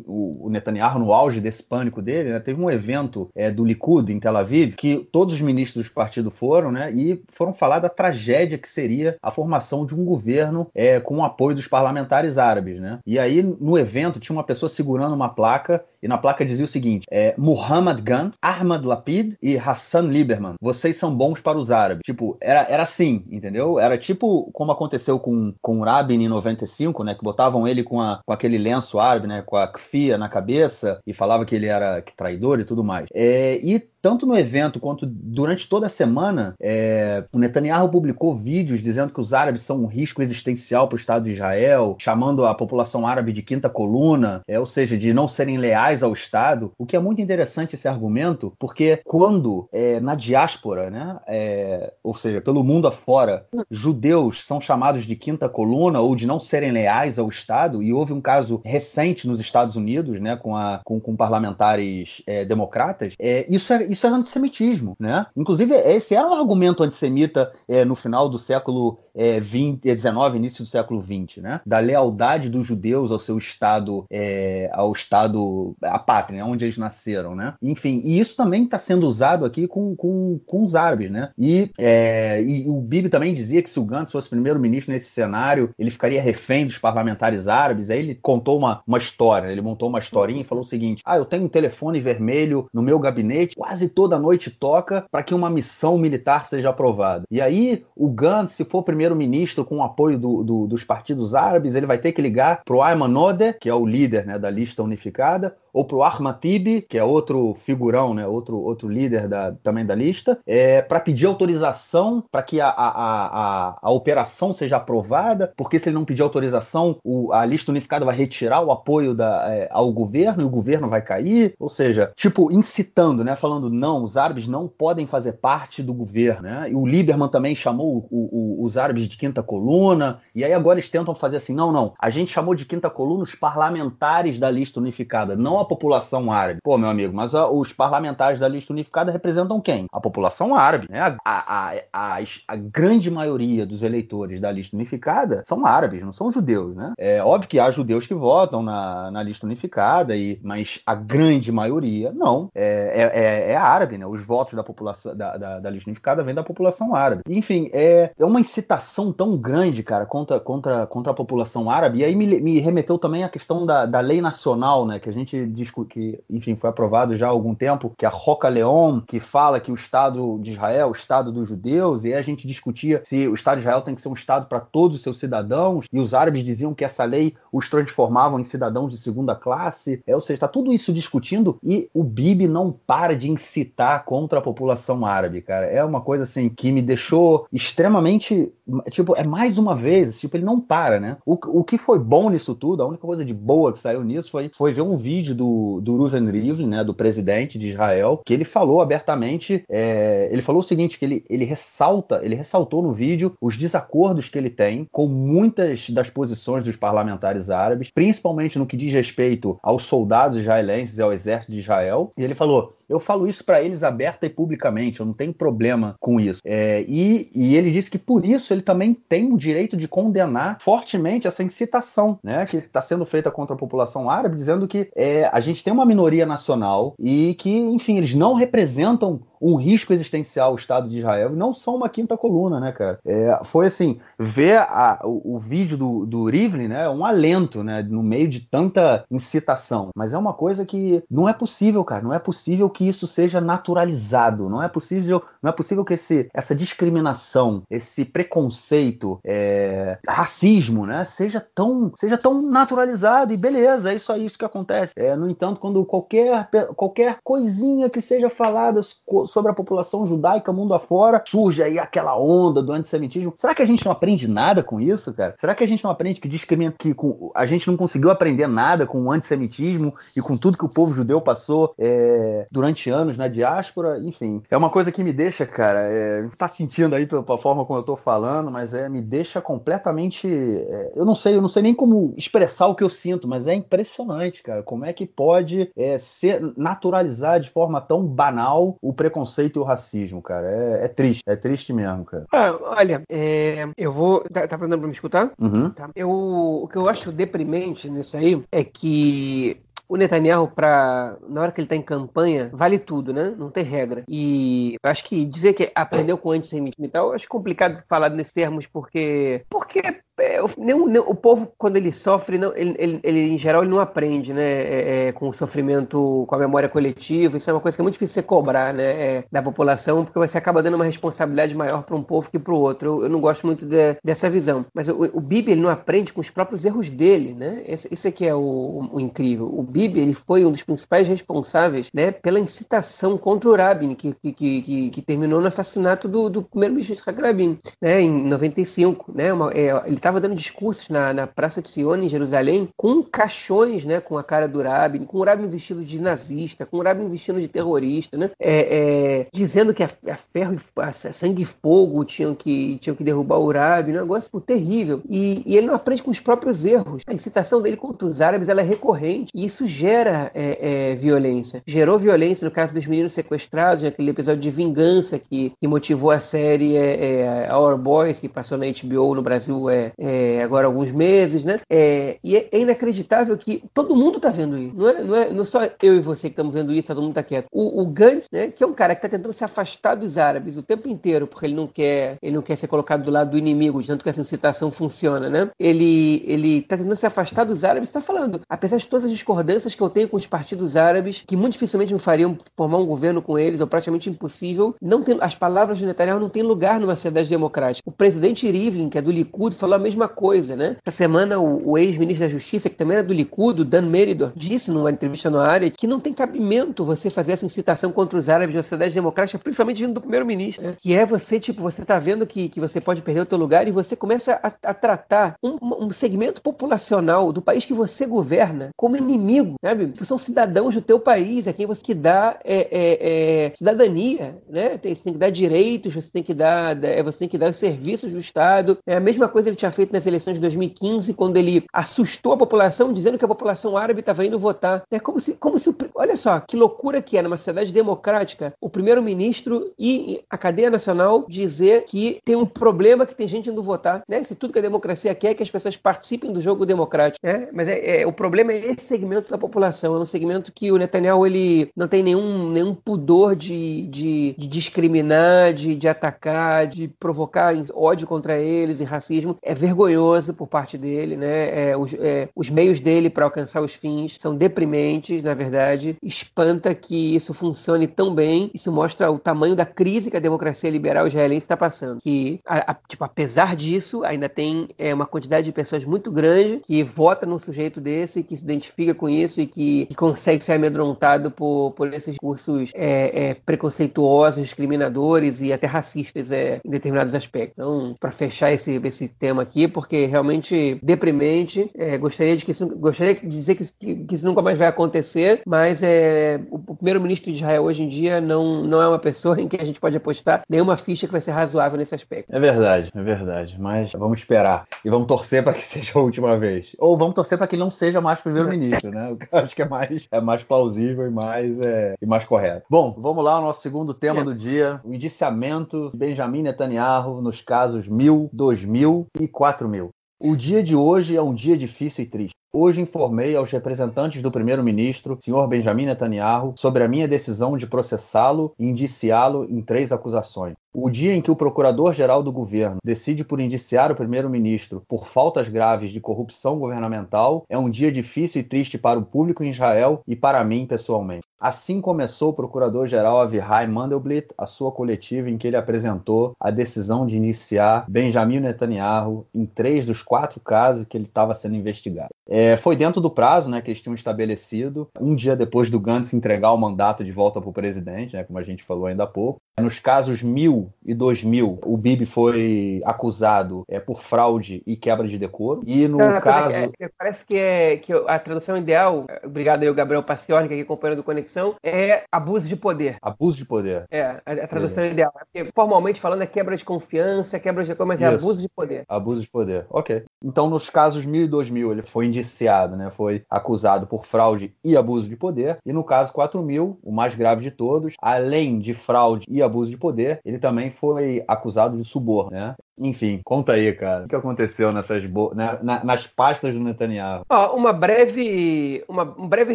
O, o Netanyahu, no auge desse pânico dele, né, teve um evento é, do Likud em Tel Aviv que todos os ministros do partido foram, né? E foram falar da tragédia que seria a formação de um governo é, com o apoio dos parlamentares árabes, né? E aí, no evento, tinha uma pessoa segurando uma placa e na placa dizia o seguinte: é, Muhammad Gantz, Ahmad Lapid e Hassan Lieberman vocês são bons para os árabes. Tipo, era, era assim, entendeu? Era tipo como aconteceu com, com o Rabin em 95, né? Que botavam ele com, a, com aquele lenço árabe, né? Com a kfia na cabeça e falava que ele era traidor e tudo mais. É, e tanto no evento quanto durante toda a semana, é, o Netanyahu publicou vídeos dizendo que os árabes são um risco existencial para o Estado de Israel, chamando a população árabe de quinta coluna, é, ou seja, de não serem leais ao Estado. O que é muito interessante esse argumento, porque quando é, na diáspora, né, é, ou seja, pelo mundo afora, judeus são chamados de quinta coluna ou de não serem leais ao Estado, e houve um caso recente nos Estados Unidos, né, com, a, com, com parlamentares é, democratas, é, isso é isso é antissemitismo, né? Inclusive, esse era um argumento antissemita é, no final do século é, 20, 19, início do século 20, né? Da lealdade dos judeus ao seu estado, é, ao estado, à pátria, né? onde eles nasceram, né? Enfim, e isso também está sendo usado aqui com, com, com os árabes, né? E, é, e o Bibi também dizia que se o Gantz fosse primeiro-ministro nesse cenário, ele ficaria refém dos parlamentares árabes. Aí ele contou uma, uma história, ele montou uma historinha e falou o seguinte: ah, eu tenho um telefone vermelho no meu gabinete, quase toda noite toca para que uma missão militar seja aprovada. E aí o Gantz, se for primeiro primeiro-ministro com o apoio do, do, dos partidos árabes, ele vai ter que ligar para o Ayman Ode, que é o líder né, da lista unificada, ou pro Ahmad que é outro figurão, né, outro, outro líder da, também da lista, é, para pedir autorização para que a, a, a, a, operação seja aprovada, porque se ele não pedir autorização, o, a lista unificada vai retirar o apoio da, é, ao governo e o governo vai cair, ou seja, tipo, incitando, né, falando, não, os árabes não podem fazer parte do governo, né, e o Lieberman também chamou o, o, os árabes de quinta coluna, e aí agora eles tentam fazer assim, não, não, a gente chamou de quinta coluna os parlamentares da lista unificada, não a população árabe. Pô, meu amigo, mas a, os parlamentares da lista unificada representam quem? A população árabe, né? A, a, a, a, grande maioria dos eleitores da lista unificada são árabes, não são judeus, né? É óbvio que há judeus que votam na, na lista unificada, e, mas a grande maioria não. É, é, é, é árabe, né? Os votos da população da, da, da, lista unificada vêm da população árabe. Enfim, é, é uma incitação tão grande, cara, contra, contra, contra a população árabe. E aí me, me remeteu também à questão da, da lei nacional, né? Que a gente discute, que, enfim, foi aprovado já há algum tempo, que é a Roca Leon, que fala que o Estado de Israel, o Estado dos judeus, e aí a gente discutia se o Estado de Israel tem que ser um Estado para todos os seus cidadãos, e os árabes diziam que essa lei os transformava em cidadãos de segunda classe. É, ou seja, está tudo isso discutindo e o Bibi não para de incitar contra a população árabe, cara. É uma coisa assim que me deixou extremamente. Tipo, é mais uma vez, tipo, ele não para, né? O, o que foi bom nisso tudo, a única coisa de boa que saiu nisso foi, foi ver um vídeo do, do Ruven Rivlin, né, do presidente de Israel, que ele falou abertamente, é, ele falou o seguinte, que ele, ele ressalta, ele ressaltou no vídeo os desacordos que ele tem com muitas das posições dos parlamentares árabes, principalmente no que diz respeito aos soldados israelenses e ao exército de Israel, e ele falou, eu falo isso para eles aberta e publicamente, eu não tenho problema com isso. É, e, e ele disse que por isso ele também tem o direito de condenar fortemente essa incitação né, que está sendo feita contra a população árabe, dizendo que é, a gente tem uma minoria nacional e que, enfim, eles não representam um risco existencial ao Estado de Israel e não são uma quinta coluna, né, cara? É, foi assim, ver a, o, o, vídeo do, do Rivlin, né, um alento, né, no meio de tanta incitação. Mas é uma coisa que não é possível, cara, não é possível que isso seja naturalizado, não é possível, não é possível que esse, essa discriminação, esse preconceito, é, racismo, né, seja tão, seja tão naturalizado e beleza, é só isso que acontece. É, no entanto, quando qualquer, qualquer coisinha que seja falada sobre a população judaica mundo afora, surge aí aquela onda do antissemitismo. Será que a gente não aprende nada com isso, cara? Será que a gente não aprende que discrimina que com, a gente não conseguiu aprender nada com o antissemitismo e com tudo que o povo judeu passou é, durante anos na diáspora? Enfim, é uma coisa que me deixa, cara, é, tá sentindo aí pela, pela, forma como eu tô falando, mas é me deixa completamente, é, eu não sei, eu não sei nem como expressar o que eu sinto, mas é impressionante, cara, como é que pode é, ser naturalizar de forma tão banal o preconceito e o racismo, cara. É, é triste, é triste mesmo, cara. Ah, olha, é, eu vou. Tá, tá pra me escutar? Uhum. Tá. Eu, o que eu acho deprimente nisso aí é que o Netanyahu, pra, na hora que ele está em campanha, vale tudo, né? Não tem regra. E acho que dizer que aprendeu com antissemitismo e tal, acho complicado falar nesses termos, porque. Porque é, o, nem, nem, o povo, quando ele sofre, não, ele, ele, ele, em geral, ele não aprende, né? É, é, com o sofrimento, com a memória coletiva. Isso é uma coisa que é muito difícil você cobrar, né? É, da população, porque você acaba dando uma responsabilidade maior para um povo que para o outro. Eu, eu, não gosto muito de, dessa visão. Mas o, o Bibi, ele não aprende com os próprios erros dele, né? Esse, esse aqui é o, o, o incrível. O Bibi, ele foi um dos principais responsáveis, né? Pela incitação contra o Rabin, que, que, que, que terminou no assassinato do, do primeiro-ministro Israel Rabin, né? Em 95, né? Uma, é, ele estava dando discursos na, na Praça de Sion, em Jerusalém, com caixões, né, com a cara do Rabin, com o Rabin vestido de nazista, com o Rabin vestido de terrorista, né, é, é, dizendo que a, a ferro, a sangue e fogo tinham que, tinham que derrubar o Rabin, um negócio terrível. E, e, ele não aprende com os próprios erros. A incitação dele contra os árabes ela é recorrente e isso gera é, é violência. Gerou violência no caso dos meninos sequestrados, aquele episódio de vingança que, que motivou a série é, é, Our Boys, que passou na HBO no Brasil é, é, agora alguns meses, né? É, e é, é, inacreditável que todo mundo está vendo isso. Não é, não é, não é só eu e você que estamos vendo isso, todo mundo está quieto. O, o Gantz, né, que é um cara que está tentando se afastar dos árabes o tempo inteiro, porque ele não quer, ele não quer ser colocado do lado do inimigo, tanto que essa incitação funciona, né? Ele ele está tentando se afastar dos árabes, está falando, apesar de todas as discordâncias que eu tenho com os partidos árabes, que muito dificilmente me fariam formar um governo com eles, ou praticamente impossível, não tem, as palavras de Netanyahu não têm lugar numa sociedade democrática. O presidente Rivlin, que é do Likud, falou a mesma coisa, né? Essa semana o, o ex-ministro da Justiça, que também era do Likud, Dan Meridor, disse numa entrevista no área que não tem cabimento você fazer essa incitação contra os árabes da sociedade democrática, principalmente vindo do primeiro-ministro, né? que é você, tipo, você tá vendo que, que você pode perder o teu lugar e você começa a, a tratar um, um, segmento populacional do país que você governa como inimigo, sabe? São cidadãos do teu país, a quem você que dá é, é, é, cidadania, né? Tem, você tem que dar direitos, você tem que dar, é, você tem que dar os serviços do Estado. É a mesma coisa ele tinha feito nas eleições de 2015, quando ele assustou a população, dizendo que a população árabe estava indo votar. É como se, como se, olha só, que loucura que é numa sociedade democrática, o primeiro-ministro e a cadeia nacional dizer que tem um problema que tem gente indo votar, né? Se tudo que a democracia quer é que as pessoas participem do jogo democrático, né? Mas é, é o problema é esse segmento da população, é um segmento que o Netanyahu ele não tem nenhum, nenhum pudor de, de, de discriminar, de, de atacar, de provocar ódio contra eles e racismo. É vergonhoso por parte dele, né? É, os, é, os meios dele para alcançar os fins são deprimentes, na verdade. Espanta que isso funcione tão bem. Isso mostra o tamanho da crise que a democracia liberal israelense está passando. Que, a, a, tipo, apesar disso, ainda tem é, uma quantidade de pessoas muito grande que vota num sujeito desse, que se identifica com isso e que, que consegue ser amedrontado por, por esses discursos é, é, preconceituosos, discriminadores e até racistas é, em determinados aspectos. Então, para fechar esse, esse tema aqui, porque realmente deprimente, é, gostaria de que isso, gostaria de dizer que, que, isso nunca mais vai acontecer, mas é, o, o primeiro-ministro de Israel hoje em dia não, não é uma pessoa em que a gente pode apostar nenhuma ficha que vai ser razoável nesse aspecto. É verdade, é verdade. Mas vamos esperar e vamos torcer para que seja a última vez. Ou vamos torcer para que não seja mais primeiro-ministro, né? Eu acho que é mais, é mais plausível e mais, é, e mais correto. Bom, vamos lá, o nosso segundo tema é. do dia: o indiciamento de Benjamin Netanyahu nos casos 1000, 2000 e 4000. O dia de hoje é um dia difícil e triste. Hoje informei aos representantes do primeiro-ministro, senhor Benjamin Netanyahu, sobre a minha decisão de processá-lo e indiciá-lo em três acusações. O dia em que o procurador-geral do governo decide por indiciar o primeiro-ministro por faltas graves de corrupção governamental é um dia difícil e triste para o público em Israel e para mim pessoalmente. Assim começou o procurador-geral Avihai Mandelblit a sua coletiva em que ele apresentou a decisão de iniciar Benjamin Netanyahu em três dos quatro casos que ele estava sendo investigado. É, foi dentro do prazo né, que eles tinham estabelecido, um dia depois do Gantz entregar o mandato de volta para o presidente, né, como a gente falou ainda há pouco. Nos casos 1000 e 2000, o Bibi foi acusado é, por fraude e quebra de decoro. E no Não, caso. É, é, parece que, é, que a tradução ideal, obrigado aí, o Gabriel Passione, que é aqui companheiro do Conexão, é abuso de poder. Abuso de poder. É, a, a tradução é. ideal. Porque, formalmente falando, é quebra de confiança, quebra de decoro, mas é Isso. é abuso de poder. Abuso de poder, ok. Então, nos casos 1000 e 2000, ele foi indiciado, né? Foi acusado por fraude e abuso de poder. E no caso 4000, o mais grave de todos, além de fraude e abuso de poder, ele também foi acusado de suborno, né? Enfim, conta aí, cara. O que aconteceu nessas bo... Na, na, nas pastas do Netanyahu? Ó, uma breve, uma, um breve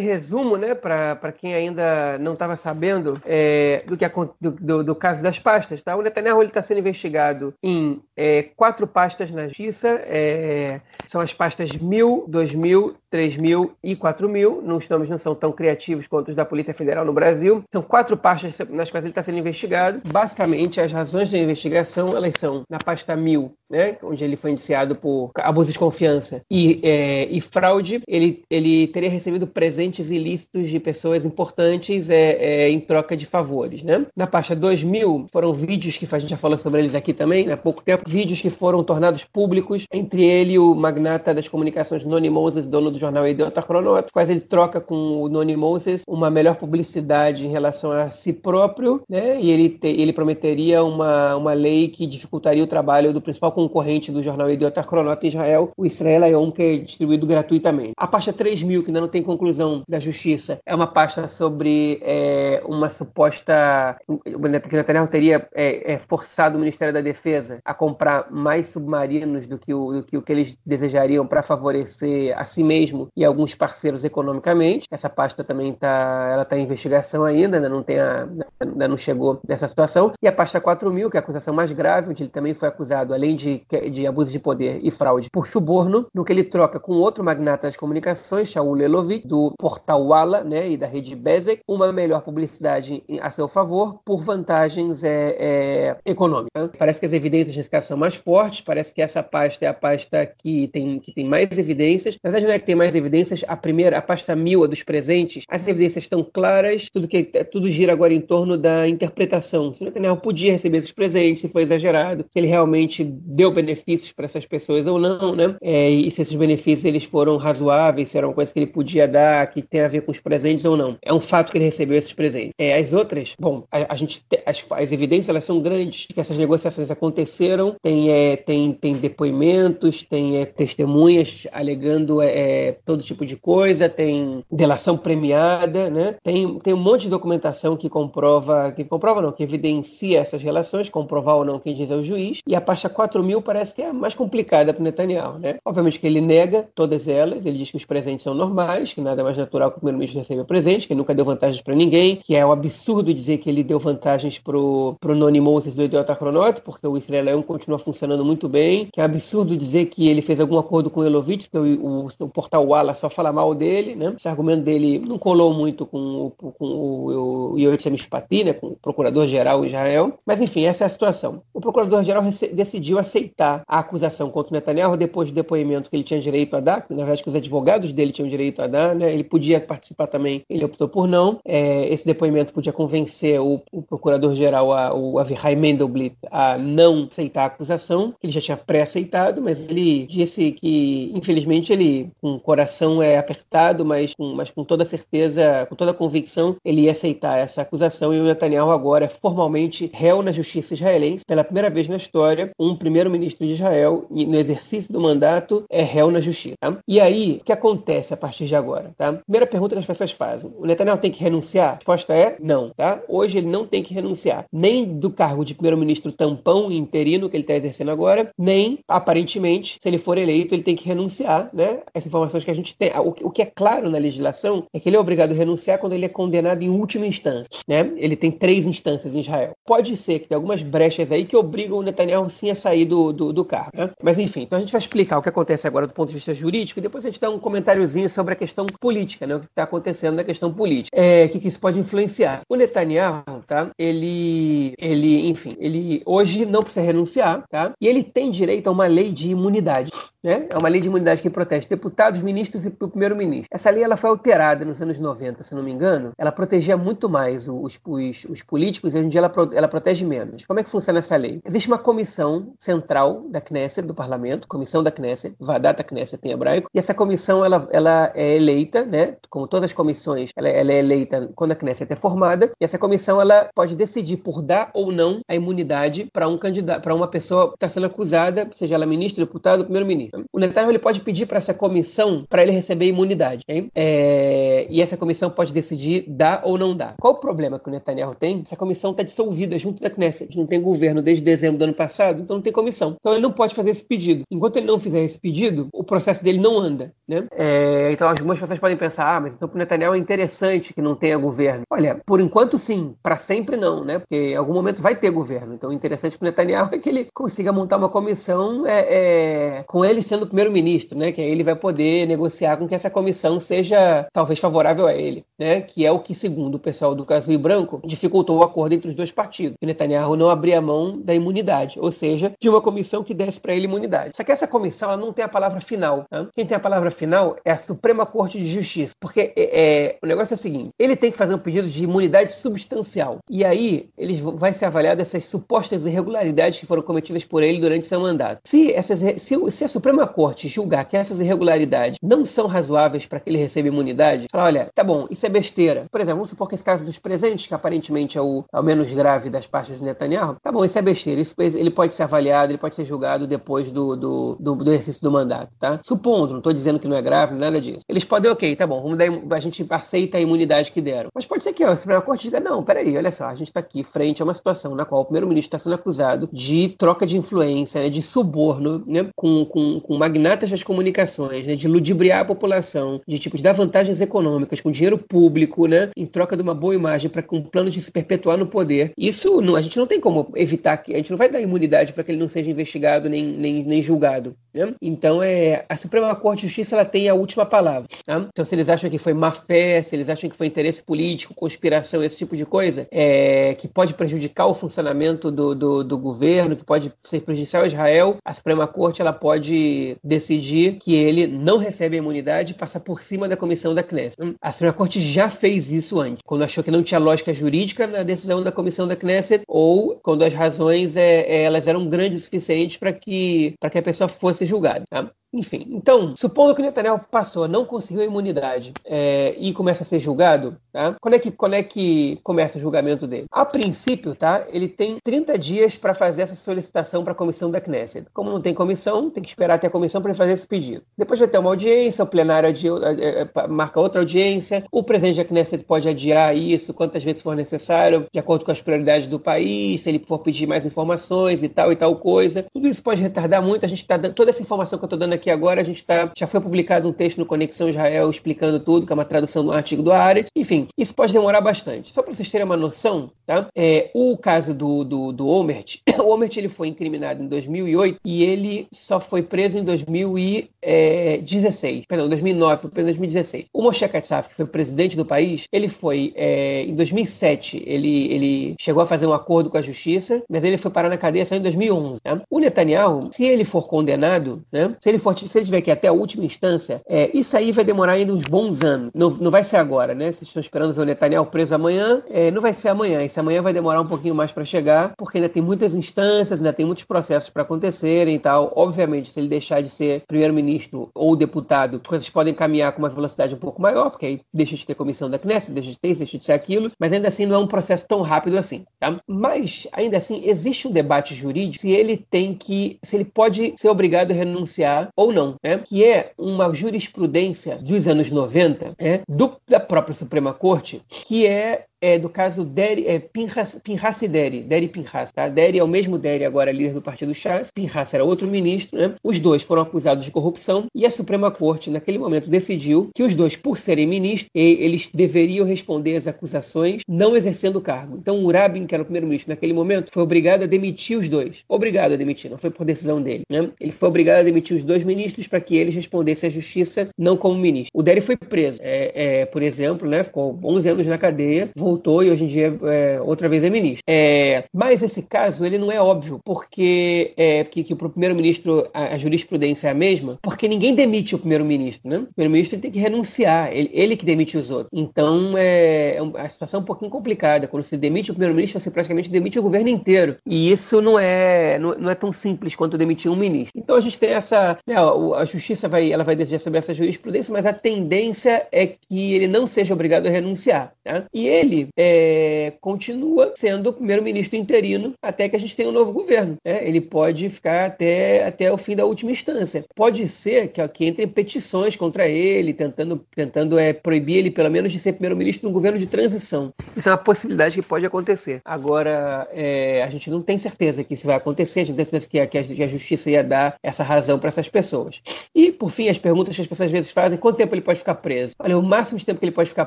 resumo, né, para quem ainda não estava sabendo é, do, que, do, do, do, caso das pastas, tá? O Netanyahu está sendo investigado em é, quatro pastas na justiça, é, são as pastas 1000, 2000, 3000 e 4000. Os nomes não são tão criativos quanto os da Polícia Federal no Brasil. São quatro pastas nas quais ele está sendo investigado. Basicamente, as razões da investigação elas são na pasta 1000, né, onde ele foi indiciado por abuso de confiança e, é, e fraude. Ele, ele teria recebido presentes ilícitos de pessoas importantes é, é, em troca de favores. Né? Na pasta 2000 foram vídeos que a gente já falou sobre eles aqui também há pouco tempo, vídeos que foram tornados públicos entre ele o magnata das comunicações Noni Moses, dono do jornal Idiota Cronómetro, quais ele troca com o Noni Moses uma melhor publicidade em relação a si próprio, né? E ele, te, ele prometeria uma, uma lei que dificultaria o trabalho do principal concorrente do jornal Idiota em Israel, o Israel Ayom, que é distribuído gratuitamente. A pasta 3000, que ainda não tem conclusão da justiça, é uma pasta sobre é, uma suposta. que Netanyahu teria é, é, forçado o Ministério da Defesa a comprar mais submarinos do que o, do que, o que eles desejariam para favorecer a si mesmo e alguns parceiros economicamente. Essa pasta também está ela tá em investigação ainda, ainda não, tem a, ainda não chegou nessa situação. E a pasta 4000, que é a acusação mais grave, onde ele também foi acusado, além de de, abuso de poder e fraude por suborno, no que ele troca com outro magnata das comunicações, Shaul Elovic, do portal Walla né, e da rede Bezek, uma melhor publicidade a seu favor por vantagens é, é, econômicas. Parece que as evidências nesse caso são mais fortes, parece que essa pasta é a pasta que tem, que tem mais evidências. Na verdade, não é que tem mais evidências, a primeira, a pasta mil, a dos presentes, as evidências estão claras, tudo, que, tudo gira agora em torno da interpretação. Se Netanyahu podia receber esses presentes, se foi exagerado, se ele realmente deu benefícios para essas pessoas ou não, né? É, e se esses benefícios eles foram razoáveis, se era uma coisa que ele podia dar, que tem a ver com os presentes ou não. É um fato que ele recebeu esses presentes. É, as outras, bom, a, a gente as, as, evidências elas são grandes que essas negociações aconteceram, tem, é, tem, tem depoimentos, tem é, testemunhas alegando é, é, todo tipo de coisa, tem delação premiada, né? Tem, tem um monte de documentação que comprova, que comprova não, que evidencia essas relações, comprovar ou não quem diz é o juiz, e a pasta 4 mil parece que é a mais complicada para Netanyahu, né? Obviamente que ele nega todas elas, ele diz que os presentes são normais, que nada mais natural que o primeiro-ministro receba presente, que nunca deu vantagens para ninguém, que é um absurdo dizer que ele deu vantagens pro, pro Noni Moses do Idiota Cronot, porque o Israel continua funcionando muito bem, que é absurdo dizer que ele fez algum acordo com o Elovitch, porque o, o, o portal Walla só fala mal dele, né? Esse argumento dele não colou muito com, com, com o, o Yoetz Mishpati, né? Com o procurador-geral Israel, mas enfim, essa é a situação. O procurador-geral decidiu aceitar a acusação contra o Netanyahu depois do depoimento que ele tinha direito a dar, na verdade que os advogados dele tinham direito a dar, né? Ele podia participar também, ele optou por não. É, esse depoimento podia convencer o, o procurador-geral, o Avihai Mendelblit, a não aceitar a acusação, que ele já tinha pré-aceitado, mas ele disse que, infelizmente, ele, com o coração é apertado, mas com, mas com toda certeza, com toda convicção, ele ia aceitar essa acusação e o Netanyahu agora é formalmente réu na justiça israelense. Pela primeira vez na história, um primeiro-ministro de Israel, no exercício do mandato, é réu na justiça. Tá? E aí, o que acontece a partir de agora? Tá? Primeira pergunta que as pessoas fazem: o Netanyahu tem que renunciar? A resposta é não. Tá? Hoje ele não tem que renunciar, nem do cargo de primeiro-ministro tampão interino que ele está exercendo agora, nem, aparentemente, se ele for eleito, ele tem que renunciar. Né? As informações que a gente tem. O que é claro na legislação é que ele é obrigado a renunciar quando ele é condenado em última instância. Né? Ele tem três instâncias em Israel. Pode ser que tem algumas brechas aí que obrigam o Netanyahu sim a sair do, do, do cargo. Né? Mas enfim, então a gente vai explicar o que acontece agora do ponto de vista jurídico e depois a gente dá um comentáriozinho sobre a questão política, né? o que está acontecendo na questão política. É, que, que isso pode influenciar. O Netanyahu, tá? ele, ele, enfim, ele hoje não precisa renunciar, tá? e ele tem direito a uma lei de imunidade. Né? É uma lei de imunidade que protege deputados, ministros e o primeiro-ministro. Essa lei ela foi alterada nos anos 90, se não me engano. Ela protegia muito mais os, os, os políticos e hoje em dia ela, ela protege menos. Como é que funciona essa lei? Existe uma comissão central da Knesset, do parlamento, comissão da Knesset, Vadata Knesset em hebraico, e essa comissão ela, ela é eleita, né? como todas as comissões, ela, ela é eleita quando a Knesset é formada, e essa comissão ela pode decidir por dar ou não a imunidade para um candidato, para uma pessoa que está sendo acusada, seja ela ministro, deputado, primeiro-ministro. O Netanyahu ele pode pedir para essa comissão para ele receber imunidade. É, e essa comissão pode decidir dar ou não dar. Qual o problema que o Netanyahu tem? Essa comissão está dissolvida junto da Knesset. Não tem governo desde dezembro do ano passado, então não tem comissão. Então ele não pode fazer esse pedido. Enquanto ele não fizer esse pedido, o processo dele não anda. Né? É, então algumas pessoas podem pensar, ah, mas então para o Netanyahu é interessante que não tenha governo. Olha, por enquanto sim, para sempre não, né? Porque em algum momento vai ter governo. Então o interessante para o Netanyahu é que ele consiga montar uma comissão é, é, com ele sendo primeiro-ministro, né? Que aí ele vai poder negociar com que essa comissão seja talvez favorável a ele, né? Que é o que, segundo o pessoal do Caso Branco, dificultou o acordo entre os dois partidos. Que Netanyahu não abria mão da imunidade, ou seja, de uma comissão que desse para ele imunidade. Só que essa comissão ela não tem a palavra final. Né? Quem tem a palavra final é a Suprema Corte de Justiça, porque é, é, o negócio é o seguinte: ele tem que fazer um pedido de imunidade substancial e aí ele vai ser avaliado essas supostas irregularidades que foram cometidas por ele durante seu mandato. Se essas, se, se a Suprema Corte julgar que essas irregularidades não são razoáveis para que ele receba imunidade, fala, olha, tá bom, isso é besteira. Por exemplo, vamos supor que esse caso dos presentes, que aparentemente é o, é o menos grave das partes do Netanyahu, tá bom, isso é besteira. Isso, ele pode ser avaliado, ele pode ser julgado depois do, do, do, do exercício do mandato, tá? Supondo, não estou dizendo que não é grave, nada disso. Eles podem, ok, tá bom, vamos dar, a gente aceita a imunidade que deram. Mas pode ser que ó, a Suprema Corte diga, não, peraí, olha só, a gente está aqui frente a uma situação na qual o primeiro-ministro está sendo acusado de troca de influência, né, de suborno, né, com, com, com magnatas das comunicações, né, de ludibriar a população, de tipo de dar vantagens econômicas com dinheiro público, né, em troca de uma boa imagem para com um plano de se perpetuar no poder. Isso não, a gente não tem como evitar que a gente não vai dar imunidade para que ele não seja investigado nem, nem, nem julgado. Né? Então, é, a Suprema Corte de Justiça ela tem a última palavra. Tá? Então, se eles acham que foi má fé, se eles acham que foi interesse político, conspiração, esse tipo de coisa, é, que pode prejudicar o funcionamento do, do, do, governo, que pode ser prejudicial a Israel, a Suprema Corte ela pode decidir que ele não recebe a imunidade e passa por cima da comissão da Knesset. A Suprema Corte já fez isso antes, quando achou que não tinha lógica jurídica na decisão da comissão da Knesset ou quando as razões é, é elas eram grandes o suficiente para que, que a pessoa fosse julgada. Tá? Enfim, então, supondo que o Netanyahu passou, não conseguiu a imunidade é, e começa a ser julgado, tá? Quando é, que, quando é que começa o julgamento dele? A princípio, tá? Ele tem 30 dias para fazer essa solicitação para a comissão da Knesset. Como não tem comissão, tem que esperar até a comissão para fazer esse pedido. Depois vai ter uma audiência, o plenário adia, é, é, marca outra audiência, o presidente da Knesset pode adiar isso quantas vezes for necessário, de acordo com as prioridades do país, se ele for pedir mais informações e tal e tal coisa. Tudo isso pode retardar muito. A gente está dando toda essa informação que eu estou dando aqui aqui agora a gente tá, já foi publicado um texto no Conexão Israel explicando tudo, que é uma tradução do artigo do Aretz. Enfim, isso pode demorar bastante. Só para vocês terem uma noção, tá? É, o caso do, do, do Omert, o Omert ele foi incriminado em 2008 e ele só foi preso em 2016, perdão, 2009, foi preso em 2016. O Moshe Katsav, que foi presidente do país, ele foi é, em 2007, ele, ele chegou a fazer um acordo com a justiça, mas ele foi parar na cadeia só em 2011. Né? O Netanyahu, se ele for condenado, né, se ele for se ele tiver que ir até a última instância, é, isso aí vai demorar ainda uns bons anos. Não, não vai ser agora, né? Vocês estão esperando ver o Netanyahu preso amanhã. É, não vai ser amanhã. Esse amanhã vai demorar um pouquinho mais para chegar, porque ainda tem muitas instâncias, ainda tem muitos processos para acontecerem e tal. Obviamente, se ele deixar de ser primeiro-ministro ou deputado, coisas podem caminhar com uma velocidade um pouco maior, porque aí deixa de ter comissão da Knesset, deixa de ter, deixa de ser aquilo, mas ainda assim não é um processo tão rápido assim, tá? Mas, ainda assim, existe um debate jurídico se ele tem que, se ele pode ser obrigado a renunciar ou não, né? que é uma jurisprudência dos anos 90 né? do, da própria Suprema Corte, que é é do caso Deri, é, Pinhas, Pinhas e Deri, Deri Pinhas, tá? Deri é o mesmo Deri, agora líder do partido Chas, Pinhas era outro ministro, né? Os dois foram acusados de corrupção e a Suprema Corte, naquele momento, decidiu que os dois, por serem ministros, eles deveriam responder às acusações não exercendo o cargo. Então, o Rabin, que era o primeiro-ministro naquele momento, foi obrigado a demitir os dois. Obrigado a demitir, não foi por decisão dele, né? Ele foi obrigado a demitir os dois ministros para que eles respondessem à justiça, não como ministro. O Deri foi preso, é, é, por exemplo, né? Ficou 11 anos na cadeia, voltou e hoje em dia é, outra vez é ministro. É, mas esse caso ele não é óbvio, porque é, que, que o primeiro-ministro a, a, jurisprudência é a mesma, porque ninguém demite o primeiro-ministro, né? O primeiro-ministro tem que renunciar, ele, ele que demite os outros. Então é, é a situação é um pouquinho complicada. Quando você demite o primeiro-ministro, você praticamente demite o governo inteiro. E isso não é, não, não é tão simples quanto demitir um ministro. Então a gente tem essa. Né, a justiça vai, ela vai decidir sobre essa jurisprudência, mas a tendência é que ele não seja obrigado a renunciar. Né? E ele é, continua sendo primeiro-ministro interino até que a gente tenha um novo governo. Né? Ele pode ficar até, até o fim da última instância. Pode ser que, que entrem petições contra ele, tentando, tentando é, proibir ele, pelo menos, de ser primeiro-ministro num governo de transição. Isso é uma possibilidade que pode acontecer. Agora, é, a gente não tem certeza que isso vai acontecer, a gente tem certeza que a, que a justiça ia dar essa razão para essas pessoas. E, por fim, as perguntas que as pessoas às vezes fazem: quanto tempo ele pode ficar preso? Olha, o máximo de tempo que ele pode ficar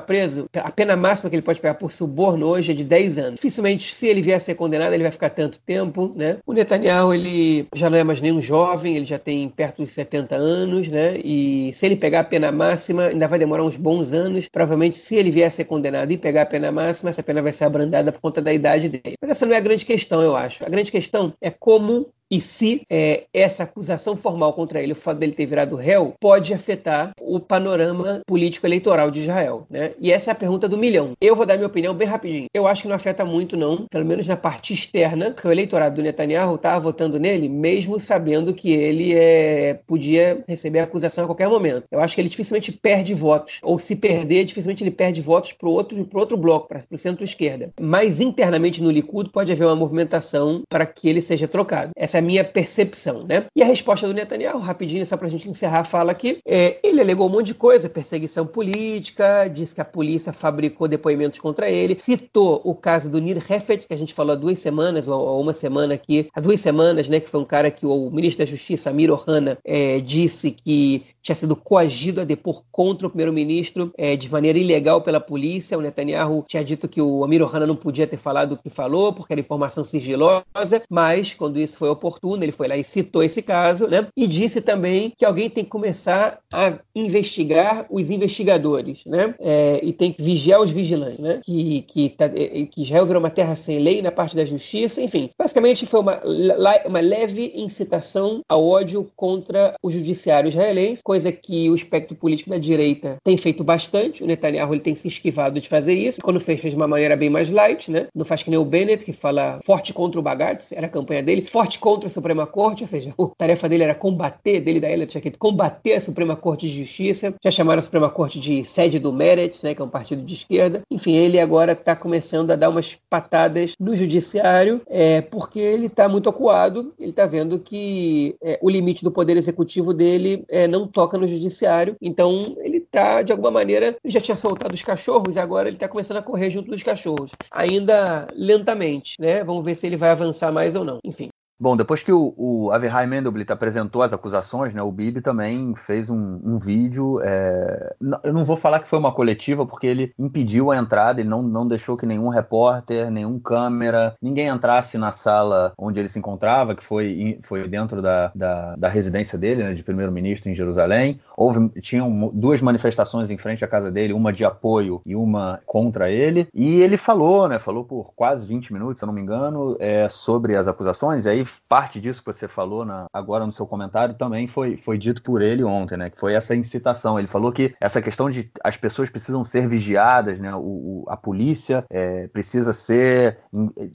preso, a pena máxima que ele pode pegar por suborno hoje é de 10 anos. Dificilmente, se ele vier a ser condenado, ele vai ficar tanto tempo, né? O Netanyahu, ele já não é mais nenhum jovem, ele já tem perto dos 70 anos, né? E se ele pegar a pena máxima, ainda vai demorar uns bons anos. Provavelmente, se ele vier a ser condenado e pegar a pena máxima, essa pena vai ser abrandada por conta da idade dele. Mas essa não é a grande questão, eu acho. A grande questão é como e se é, essa acusação formal contra ele, o fato dele ter virado réu, pode afetar o panorama político-eleitoral de Israel. Né? E essa é a pergunta do milhão. Eu vou dar minha opinião bem rapidinho. Eu acho que não afeta muito, não, pelo menos na parte externa, que o eleitorado do Netanyahu estava votando nele, mesmo sabendo que ele é, podia receber a acusação a qualquer momento. Eu acho que ele dificilmente perde votos, ou se perder, dificilmente ele perde votos para o outro, outro bloco, para o centro-esquerda. Mas internamente no Likud pode haver uma movimentação para que ele seja trocado. Essa essa é a minha percepção, né? E a resposta do Netanyahu, rapidinho, só para a gente encerrar a fala aqui, é, ele alegou um monte de coisa, perseguição política, disse que a polícia fabricou depoimentos contra ele, citou o caso do Nir Hefetz, que a gente falou há duas semanas, ou uma semana aqui, há duas semanas, né, que foi um cara que o ministro da Justiça, Amir Ohana, é, disse que tinha sido coagido a depor contra o primeiro-ministro é, de maneira ilegal pela polícia. O Netanyahu tinha dito que o Amir Ohana não podia ter falado o que falou, porque era informação sigilosa, mas quando isso foi oportuna, ele foi lá e citou esse caso, né? E disse também que alguém tem que começar a investigar os investigadores, né? É, e tem que vigiar os vigilantes, né? Que, que, tá, que Israel virou uma terra sem lei na parte da justiça, enfim. Basicamente foi uma, uma leve incitação ao ódio contra o judiciário israelense, coisa que o espectro político da direita tem feito bastante. O Netanyahu ele tem se esquivado de fazer isso. Quando fez, fez de uma maneira bem mais light, né? Não faz que nem o Bennett, que fala forte contra o Bagatz, era a campanha dele, forte contra a Suprema Corte, ou seja, a tarefa dele era combater, dele da Elliot Jaquet, combater a Suprema Corte de Justiça. Já chamaram a Suprema Corte de sede do Meretz, né? Que é um partido de esquerda. Enfim, ele agora está começando a dar umas patadas no judiciário, é, porque ele está muito acuado, ele está vendo que é, o limite do poder executivo dele é, não toca no judiciário, então ele está, de alguma maneira, já tinha soltado os cachorros e agora ele está começando a correr junto dos cachorros, ainda lentamente, né? Vamos ver se ele vai avançar mais ou não. Enfim. Bom, depois que o, o Averhai apresentou as acusações, né, o Bibi também fez um, um vídeo. É... Eu não vou falar que foi uma coletiva, porque ele impediu a entrada, ele não, não deixou que nenhum repórter, nenhum câmera, ninguém entrasse na sala onde ele se encontrava, que foi, foi dentro da, da, da residência dele, né, de primeiro-ministro em Jerusalém. Houve, tinham duas manifestações em frente à casa dele, uma de apoio e uma contra ele. E ele falou, né, falou por quase 20 minutos, se eu não me engano, é, sobre as acusações. E aí parte disso que você falou na, agora no seu comentário também foi, foi dito por ele ontem, né? Que foi essa incitação. Ele falou que essa questão de as pessoas precisam ser vigiadas, né? O, o a polícia é, precisa ser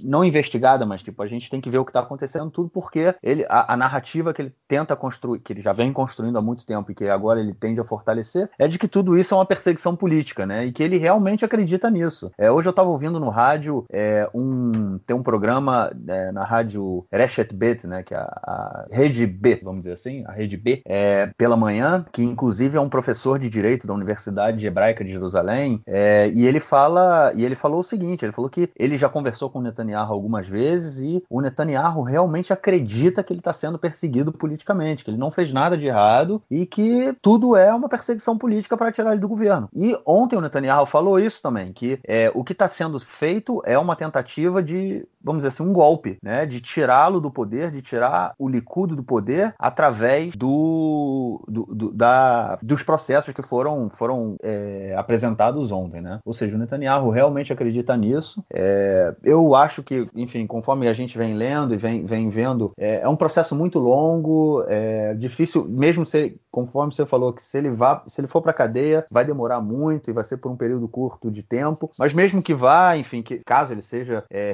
não investigada, mas tipo a gente tem que ver o que está acontecendo tudo porque ele a, a, narrativa que ele tenta construir, que ele já vem construindo há muito tempo e que agora ele tende a fortalecer, é de que tudo isso é uma perseguição política, né? E que ele realmente acredita nisso. É, hoje eu estava ouvindo no rádio é, um tem um programa é, na rádio Reshet Bet, né, que é a, a, rede B, vamos dizer assim, a rede B, é, pela manhã, que inclusive é um professor de direito da Universidade Hebraica de Jerusalém, é, e ele fala, e ele falou o seguinte, ele falou que ele já conversou com o Netanyahu algumas vezes e o Netanyahu realmente acredita que ele está sendo perseguido politicamente, que ele não fez nada de errado e que tudo é uma perseguição política para tirar ele do governo. E ontem o Netanyahu falou isso também, que é, o que está sendo feito é uma tentativa de, vamos dizer assim, um golpe, né, de tirá-lo do poder, de tirar o Likud do poder através do, do, do da, dos processos que foram, foram é, apresentados ontem, né? Ou seja, o Netanyahu realmente acredita nisso. É, eu acho que, enfim, conforme a gente vem lendo e vem, vem vendo, é, é um processo muito longo, é difícil, mesmo se, conforme você falou, que se ele vá, se ele for para cadeia, vai demorar muito e vai ser por um período curto de tempo. Mas mesmo que vá, enfim, que caso ele seja é,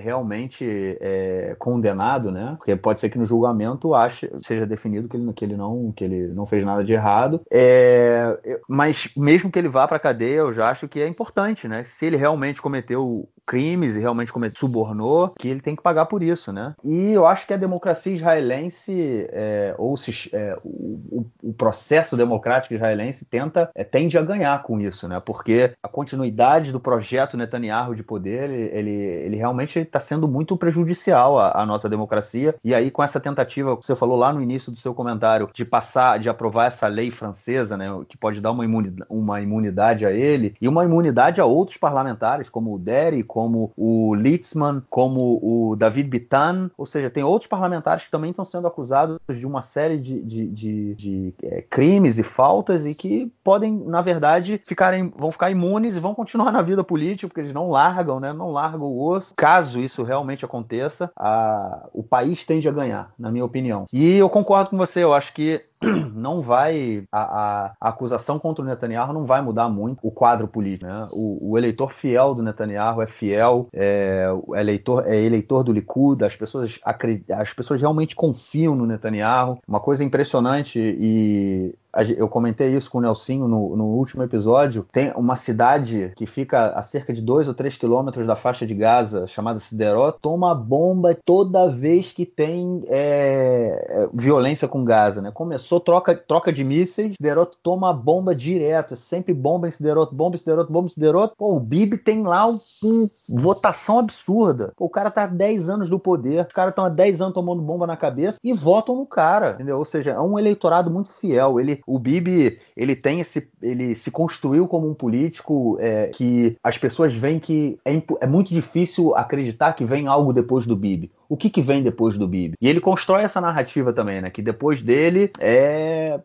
é, condenado, né? Porque pode ser que no julgamento ache, seja definido que ele, que ele, não, que ele não fez nada de errado. É, mas mesmo que ele vá para a cadeia, eu já acho que é importante, né? Se ele realmente cometeu crimes e realmente cometeu, subornou, que ele tem que pagar por isso, né? E eu acho que a democracia israelense, é, ou se, é, o, o, processo democrático israelense tenta, é, tende a ganhar com isso, né? Porque a continuidade do projeto Netanyahu de poder, ele, ele, ele realmente está sendo muito prejudicial à, à nossa democracia e aí, com essa tentativa que você falou lá no início do seu comentário, de passar, de aprovar essa lei francesa, né, que pode dar uma imunidade, uma imunidade a ele e uma imunidade a outros parlamentares, como o Derry, como o Litzman, como o David Bitan, ou seja, tem outros parlamentares que também estão sendo acusados de uma série de, de, de, de é, crimes e faltas e que podem, na verdade, ficarem, vão ficar imunes e vão continuar na vida política, porque eles não largam, né, não largam o osso. Caso isso realmente aconteça, a, o país tende a ganhar, na minha opinião. E eu concordo com você, eu acho que não vai. A, a, acusação contra o Netanyahu não vai mudar muito o quadro político. Né? O, o, eleitor fiel do Netanyahu é fiel, é, eleitor, é eleitor do Likud, as pessoas, as pessoas realmente confiam no Netanyahu. Uma coisa impressionante e eu comentei isso com o Nelsinho no, no, último episódio. Tem uma cidade que fica a cerca de 2 ou 3 quilômetros da faixa de Gaza, chamada Siderot, toma bomba toda vez que tem é, é violência com Gaza. Né? Começou troca, troca de mísseis, Siderot toma bomba direto. É sempre bomba em Siderot, bomba em Siderot, bomba em Siderot. Pô, o Bibi tem lá uma um, votação absurda. Pô, o cara tá há 10 anos no poder, os caras estão há 10 anos tomando bomba na cabeça e votam no cara, entendeu? Ou seja, é um eleitorado muito fiel. Ele o Bibi ele tem esse, ele se construiu como um político é, que as pessoas veem que é, é muito difícil acreditar que vem algo depois do Bibi o que, que vem depois do Bibi. E ele constrói essa narrativa também, né? Que depois dele é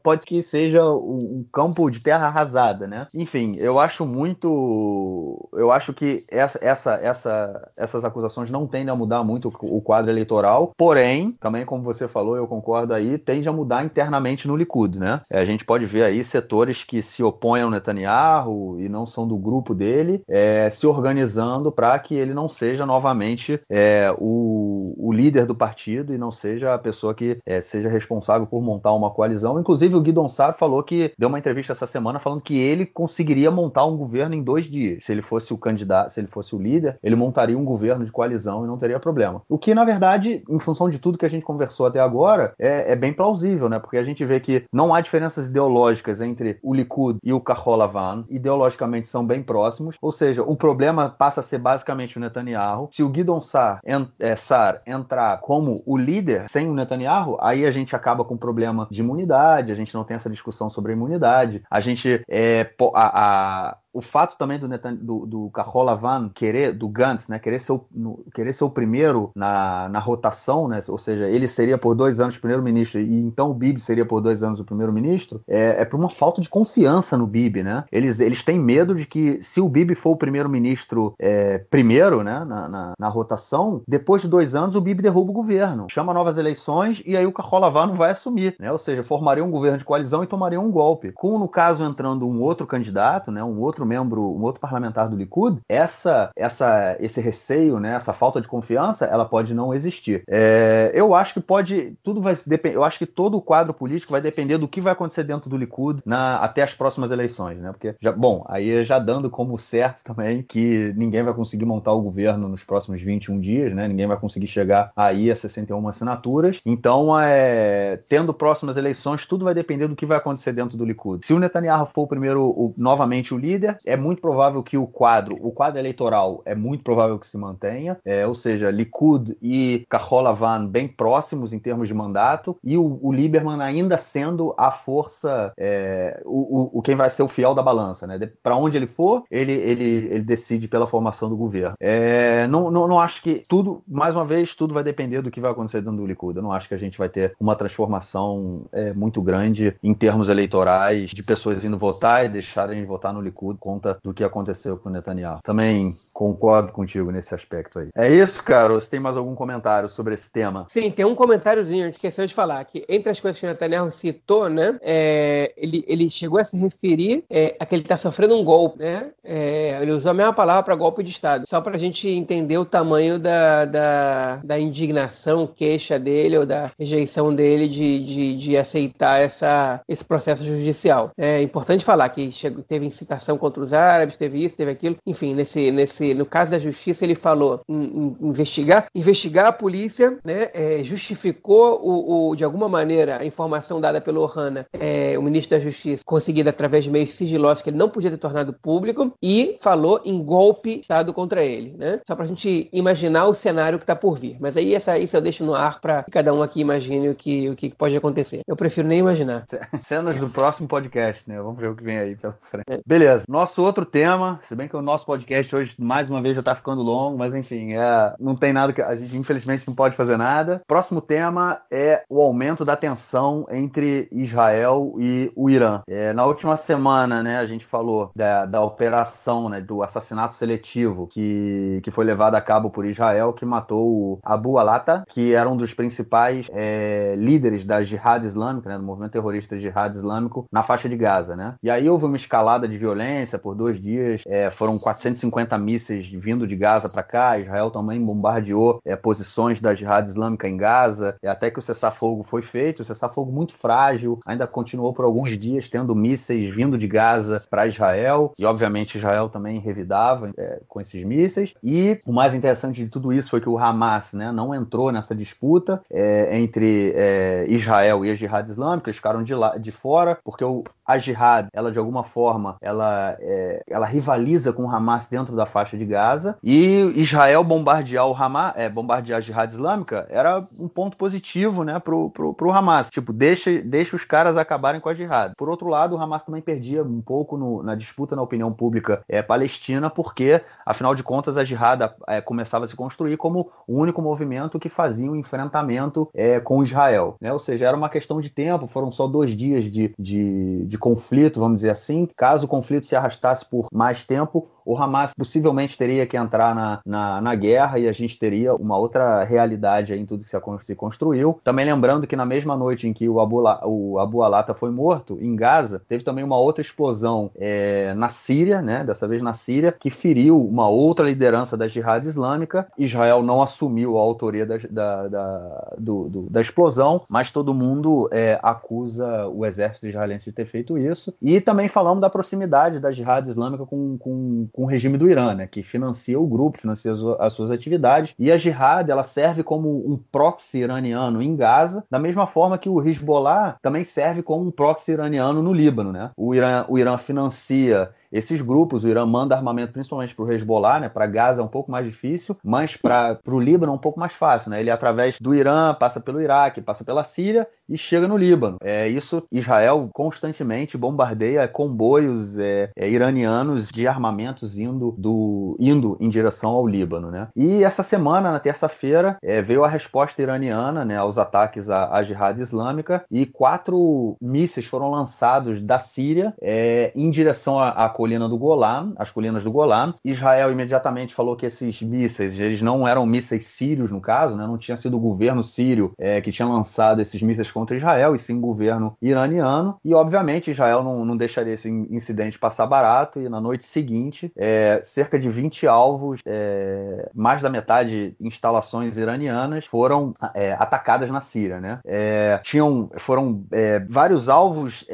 pode que seja um campo de terra arrasada, né? Enfim, eu acho muito. Eu acho que essa, essa, essa, essas acusações não tendem a mudar muito o quadro eleitoral, porém, também como você falou, eu concordo aí, tende a mudar internamente no Likud, né? É, a gente pode ver aí setores que se opõem ao Netanyahu e não são do grupo dele, é, se organizando para que ele não seja novamente é, o o, líder do partido e não seja a pessoa que é, seja responsável por montar uma coalizão. Inclusive, o Guidon Sá falou que deu uma entrevista essa semana falando que ele conseguiria montar um governo em dois dias. Se ele fosse o candidato, se ele fosse o líder, ele montaria um governo de coalizão e não teria problema. O que, na verdade, em função de tudo que a gente conversou até agora, é, é bem plausível, né? Porque a gente vê que não há diferenças ideológicas entre o Likud e o Kaholavan. Ideologicamente são bem próximos. Ou seja, o problema passa a ser basicamente o Netanyahu. Se o Guidon Sar, é, Sar entrar como o líder sem o Netanyahu, aí a gente acaba com um problema de imunidade, a gente não tem essa discussão sobre a imunidade, a gente é, a, a o fato também do, Netan, do, do Carola Van querer, do Gantz, né, querer ser o, no, querer ser o primeiro na, na rotação, né, ou seja, ele seria por dois anos primeiro-ministro e então o Bibi seria por dois anos o primeiro-ministro, é, é por uma falta de confiança no Bibi, né? Eles, eles têm medo de que se o Bibi for o primeiro-ministro é, primeiro, né, na, na, na, rotação, depois de dois anos o Bibi derruba o governo, chama novas eleições e aí o Carola Van não vai assumir, né? Ou seja, formaria um governo de coalizão e tomaria um golpe. Com, no caso, entrando um outro candidato, né, um outro outro membro, um outro parlamentar do Likud, essa, essa, esse receio, né, essa falta de confiança, ela pode não existir. É, eu acho que pode, tudo vai depender, eu acho que todo o quadro político vai depender do que vai acontecer dentro do Likud na, até as próximas eleições, né? Porque, já, bom, aí já dando como certo também que ninguém vai conseguir montar o governo nos próximos 21 dias, né? Ninguém vai conseguir chegar aí a 61 assinaturas. Então, é, tendo próximas eleições, tudo vai depender do que vai acontecer dentro do Likud. Se o Netanyahu for o primeiro, o, novamente o líder, é muito provável que o quadro, o quadro eleitoral é muito provável que se mantenha, é, ou seja, Likud e Carola Van bem próximos em termos de mandato, e o, o Lieberman ainda sendo a força, é, o, o, quem vai ser o fiel da balança, né? Para onde ele for, ele, ele, ele decide pela formação do governo. É, não, não, não acho que tudo, mais uma vez, tudo vai depender do que vai acontecer dentro do Likud. Eu não acho que a gente vai ter uma transformação é, muito grande em termos eleitorais de pessoas indo votar e deixarem de votar no Likud conta do que aconteceu com o Netanyahu. Também concordo contigo nesse aspecto aí. É isso, cara. Você tem mais algum comentário sobre esse tema? Sim, tem um comentáriozinho, a gente esqueceu de falar, que entre as coisas que o Netanyahu citou, né, é, ele, ele chegou a se referir é, a que ele está sofrendo um golpe, né? É, ele usou a mesma palavra para golpe de Estado, só para a gente entender o tamanho da, da, da, indignação, queixa dele ou da rejeição dele de, de, de aceitar essa, esse processo judicial. É importante falar que chegou, teve incitação contra contra os árabes, teve isso, teve aquilo. Enfim, nesse, nesse, no caso da justiça, ele falou em, em investigar, investigar a polícia, né, é, justificou o, o, de alguma maneira a informação dada pelo Ohana, é, o ministro da Justiça, conseguida através de meios sigilosos que ele não podia ter tornado público, e falou em golpe dado contra ele, né? Só pra gente imaginar o cenário que tá por vir. Mas aí essa, isso eu deixo no ar para que cada um aqui imagine o que, o que pode acontecer. Eu prefiro nem imaginar. Cenas do próximo podcast, né? Vamos ver o que vem aí pela frente. É. Beleza. Nosso outro tema, se bem que o nosso podcast hoje, mais uma vez, já está ficando longo, mas enfim, é, não tem nada que a gente, infelizmente, não pode fazer nada. Próximo tema é o aumento da tensão entre Israel e o Irã. É, na última semana, né, a gente falou da, da operação, né, do assassinato seletivo que, que foi levado a cabo por Israel, que matou o Abu Alata, que era um dos principais é, líderes da Jihad Islâmica, né, do movimento terrorista Jihad Islâmico, na faixa de Gaza, né? E aí houve uma escalada de violência por dois dias. É, foram 450 mísseis vindo de Gaza para cá. Israel também bombardeou é, posições da Jihad Islâmica em Gaza. É, até que o cessar-fogo foi feito. O cessar-fogo muito frágil. Ainda continuou por alguns dias tendo mísseis vindo de Gaza para Israel. E, obviamente, Israel também revidava é, com esses mísseis. E o mais interessante de tudo isso foi que o Hamas né, não entrou nessa disputa é, entre é, Israel e a Jihad Islâmica. Eles ficaram de, lá, de fora, porque o, a Jihad, ela de alguma forma, ela ela, é, ela rivaliza com o Hamas dentro da faixa de Gaza e Israel bombardear o Hamas, é, bombardear a Jihad Islâmica era um ponto positivo, né, pro, pro, pro Hamas. Tipo, deixa, deixa os caras acabarem com a Jihad. Por outro lado, o Hamas também perdia um pouco no, na disputa na opinião pública é, palestina, porque, afinal de contas, a Jihad é, começava a se construir como o único movimento que fazia um enfrentamento é, com Israel. Né? Ou seja, era uma questão de tempo, foram só dois dias de, de, de conflito, vamos dizer assim. Caso o conflito se arrastasse por mais tempo, o Hamas possivelmente teria que entrar na, na, na, guerra e a gente teria uma outra realidade em tudo que se construiu. Também lembrando que na mesma noite em que o Abu, o Abu Alata foi morto, em Gaza, teve também uma outra explosão é, na Síria, né, dessa vez na Síria, que feriu uma outra liderança da Jihad Islâmica. Israel não assumiu a autoria da, da, da, do, do, da explosão, mas todo mundo é, acusa o exército israelense de ter feito isso. E também falamos da proximidade da Jihad Islâmica com, com com o regime do Irã, né, que financia o grupo, financia as suas atividades, e a Jihad ela serve como um proxy iraniano em Gaza, da mesma forma que o Hezbollah também serve como um proxy iraniano no Líbano. Né? O, Irã, o Irã financia esses grupos, o Irã manda armamento principalmente para o Hezbollah, né? Para Gaza é um pouco mais difícil, mas para o Líbano é um pouco mais fácil, né? Ele através do Irã passa pelo Iraque, passa pela Síria e chega no Líbano. É isso. Israel constantemente bombardeia comboios é, é, iranianos de armamentos indo do indo em direção ao Líbano, né? E essa semana, na terça-feira, é, veio a resposta iraniana, né, aos ataques à, à Jihad Islâmica e quatro mísseis foram lançados da Síria é, em direção a, a colina do Golan, as colinas do Golan. Israel imediatamente falou que esses mísseis, eles não eram mísseis sírios, no caso, né? não tinha sido o governo sírio é, que tinha lançado esses mísseis contra Israel, e sim governo iraniano. E, obviamente, Israel não, não deixaria esse incidente passar barato, e na noite seguinte, é, cerca de 20 alvos, é, mais da metade instalações iranianas, foram é, atacadas na Síria. Né? É, tinham, foram é, vários alvos,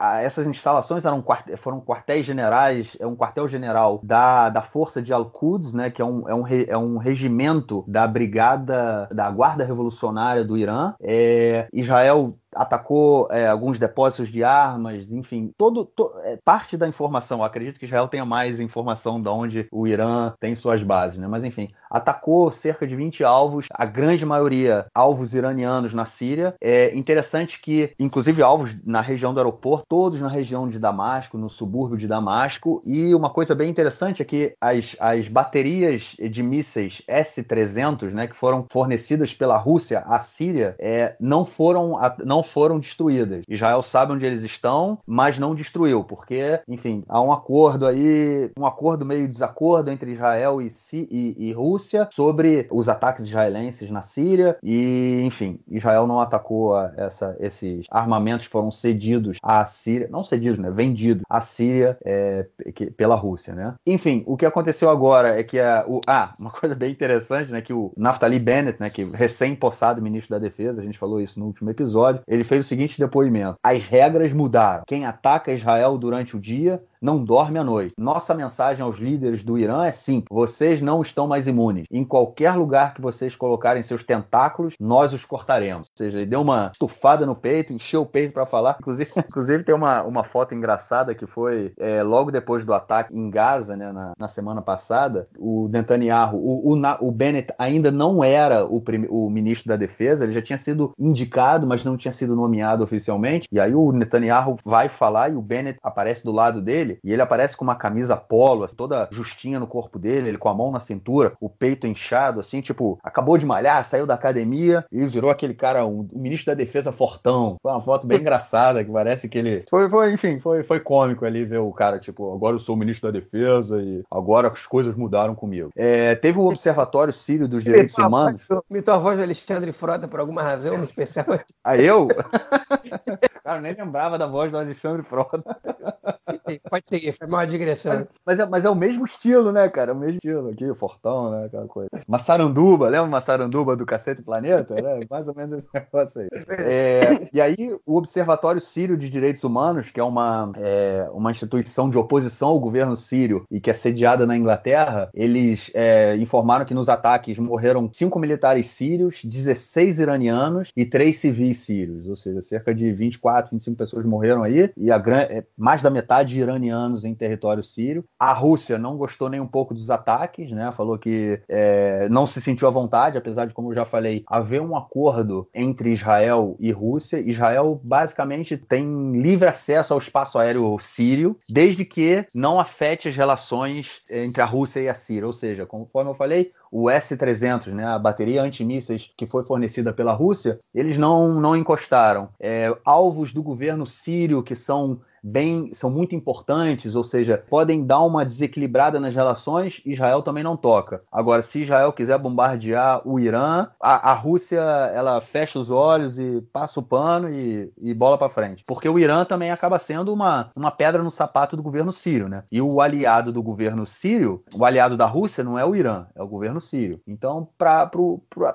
essas instalações eram, foram quartéis generais, é um quartel-general da, da Força de Al-Quds, né, que é um, é, um, é um regimento da Brigada da Guarda Revolucionária do Irã. É, Israel atacou é, alguns depósitos de armas, enfim, todo, to, é, parte da informação. Eu acredito que Israel tenha mais informação de onde o Irã tem suas bases, né? Mas enfim, atacou cerca de 20 alvos, a grande maioria alvos iranianos na Síria. É interessante que, inclusive, alvos na região do aeroporto, todos na região de Damasco, no subúrbio de Damasco. E uma coisa bem interessante é que as, as baterias de mísseis S-300, né, que foram fornecidas pela Rússia à Síria, é, não foram não foram destruídas. Israel sabe onde eles estão, mas não destruiu, porque, enfim, há um acordo aí, um acordo meio desacordo entre Israel e, e, e Rússia sobre os ataques israelenses na Síria e, enfim, Israel não atacou essa, esses armamentos que foram cedidos à Síria, não cedidos, né, vendidos à Síria é, que, pela Rússia, né? Enfim, o que aconteceu agora é que a, o, ah, uma coisa bem interessante, né, que o Naftali Bennett, né, que recém-possado ministro da Defesa, a gente falou isso no último episódio, ele fez o seguinte depoimento: as regras mudaram. Quem ataca Israel durante o dia não dorme à noite. Nossa mensagem aos líderes do Irã é simples: vocês não estão mais imunes. Em qualquer lugar que vocês colocarem seus tentáculos, nós os cortaremos. Ou seja, ele deu uma estufada no peito, encheu o peito para falar. Inclusive, inclusive tem uma, uma foto engraçada que foi é, logo depois do ataque em Gaza, né, na, na semana passada. O Netanyahu, o, o, o Bennett ainda não era o, o ministro da Defesa, ele já tinha sido indicado, mas não tinha sido nomeado oficialmente. E aí o Netanyahu vai falar e o Bennett aparece do lado dele e ele aparece com uma camisa polo, assim, toda justinha no corpo dele, ele com a mão na cintura, o peito inchado, assim, tipo, acabou de malhar, saiu da academia e virou aquele cara, o, o ministro da defesa fortão. Foi uma foto bem engraçada, que parece que ele. Foi, foi, enfim, foi, foi cômico ali ver o cara, tipo, agora eu sou o ministro da defesa e agora as coisas mudaram comigo. É, teve um observatório sírio dos direitos humanos. Imitou a voz do Alexandre Frota por alguma razão especial. Ah, eu? Cara, eu nem lembrava da voz do Alexandre Frota. Pode seguir, foi mal digressão. Mas, é, mas é o mesmo estilo, né, cara? É o mesmo estilo aqui, o Fortão, né? Aquela coisa. Massaranduba, lembra Massaranduba do Cacete Planeta? Né? Mais ou menos esse negócio aí. É, e aí, o Observatório Sírio de Direitos Humanos, que é uma, é, uma instituição de oposição ao governo sírio e que é sediada na Inglaterra, eles é, informaram que nos ataques morreram cinco militares sírios, 16 iranianos e três civis sírios, ou seja, cerca de 24, 25 pessoas morreram aí, e a, é, mais da metade de iranianos em território sírio. A Rússia não gostou nem um pouco dos ataques, né? Falou que é, não se sentiu à vontade, apesar de, como eu já falei, haver um acordo entre Israel e Rússia. Israel basicamente tem livre acesso ao espaço aéreo sírio, desde que não afete as relações entre a Rússia e a Síria. Ou seja, conforme eu falei, o S-300, né, a bateria antimísseis que foi fornecida pela Rússia, eles não, não encostaram. É, alvos do governo sírio que são bem, são muito importantes, ou seja, podem dar uma desequilibrada nas relações, Israel também não toca. Agora, se Israel quiser bombardear o Irã, a, a Rússia ela fecha os olhos e passa o pano e, e bola para frente. Porque o Irã também acaba sendo uma, uma pedra no sapato do governo sírio, né? E o aliado do governo sírio, o aliado da Rússia não é o Irã, é o governo sírio. Então, para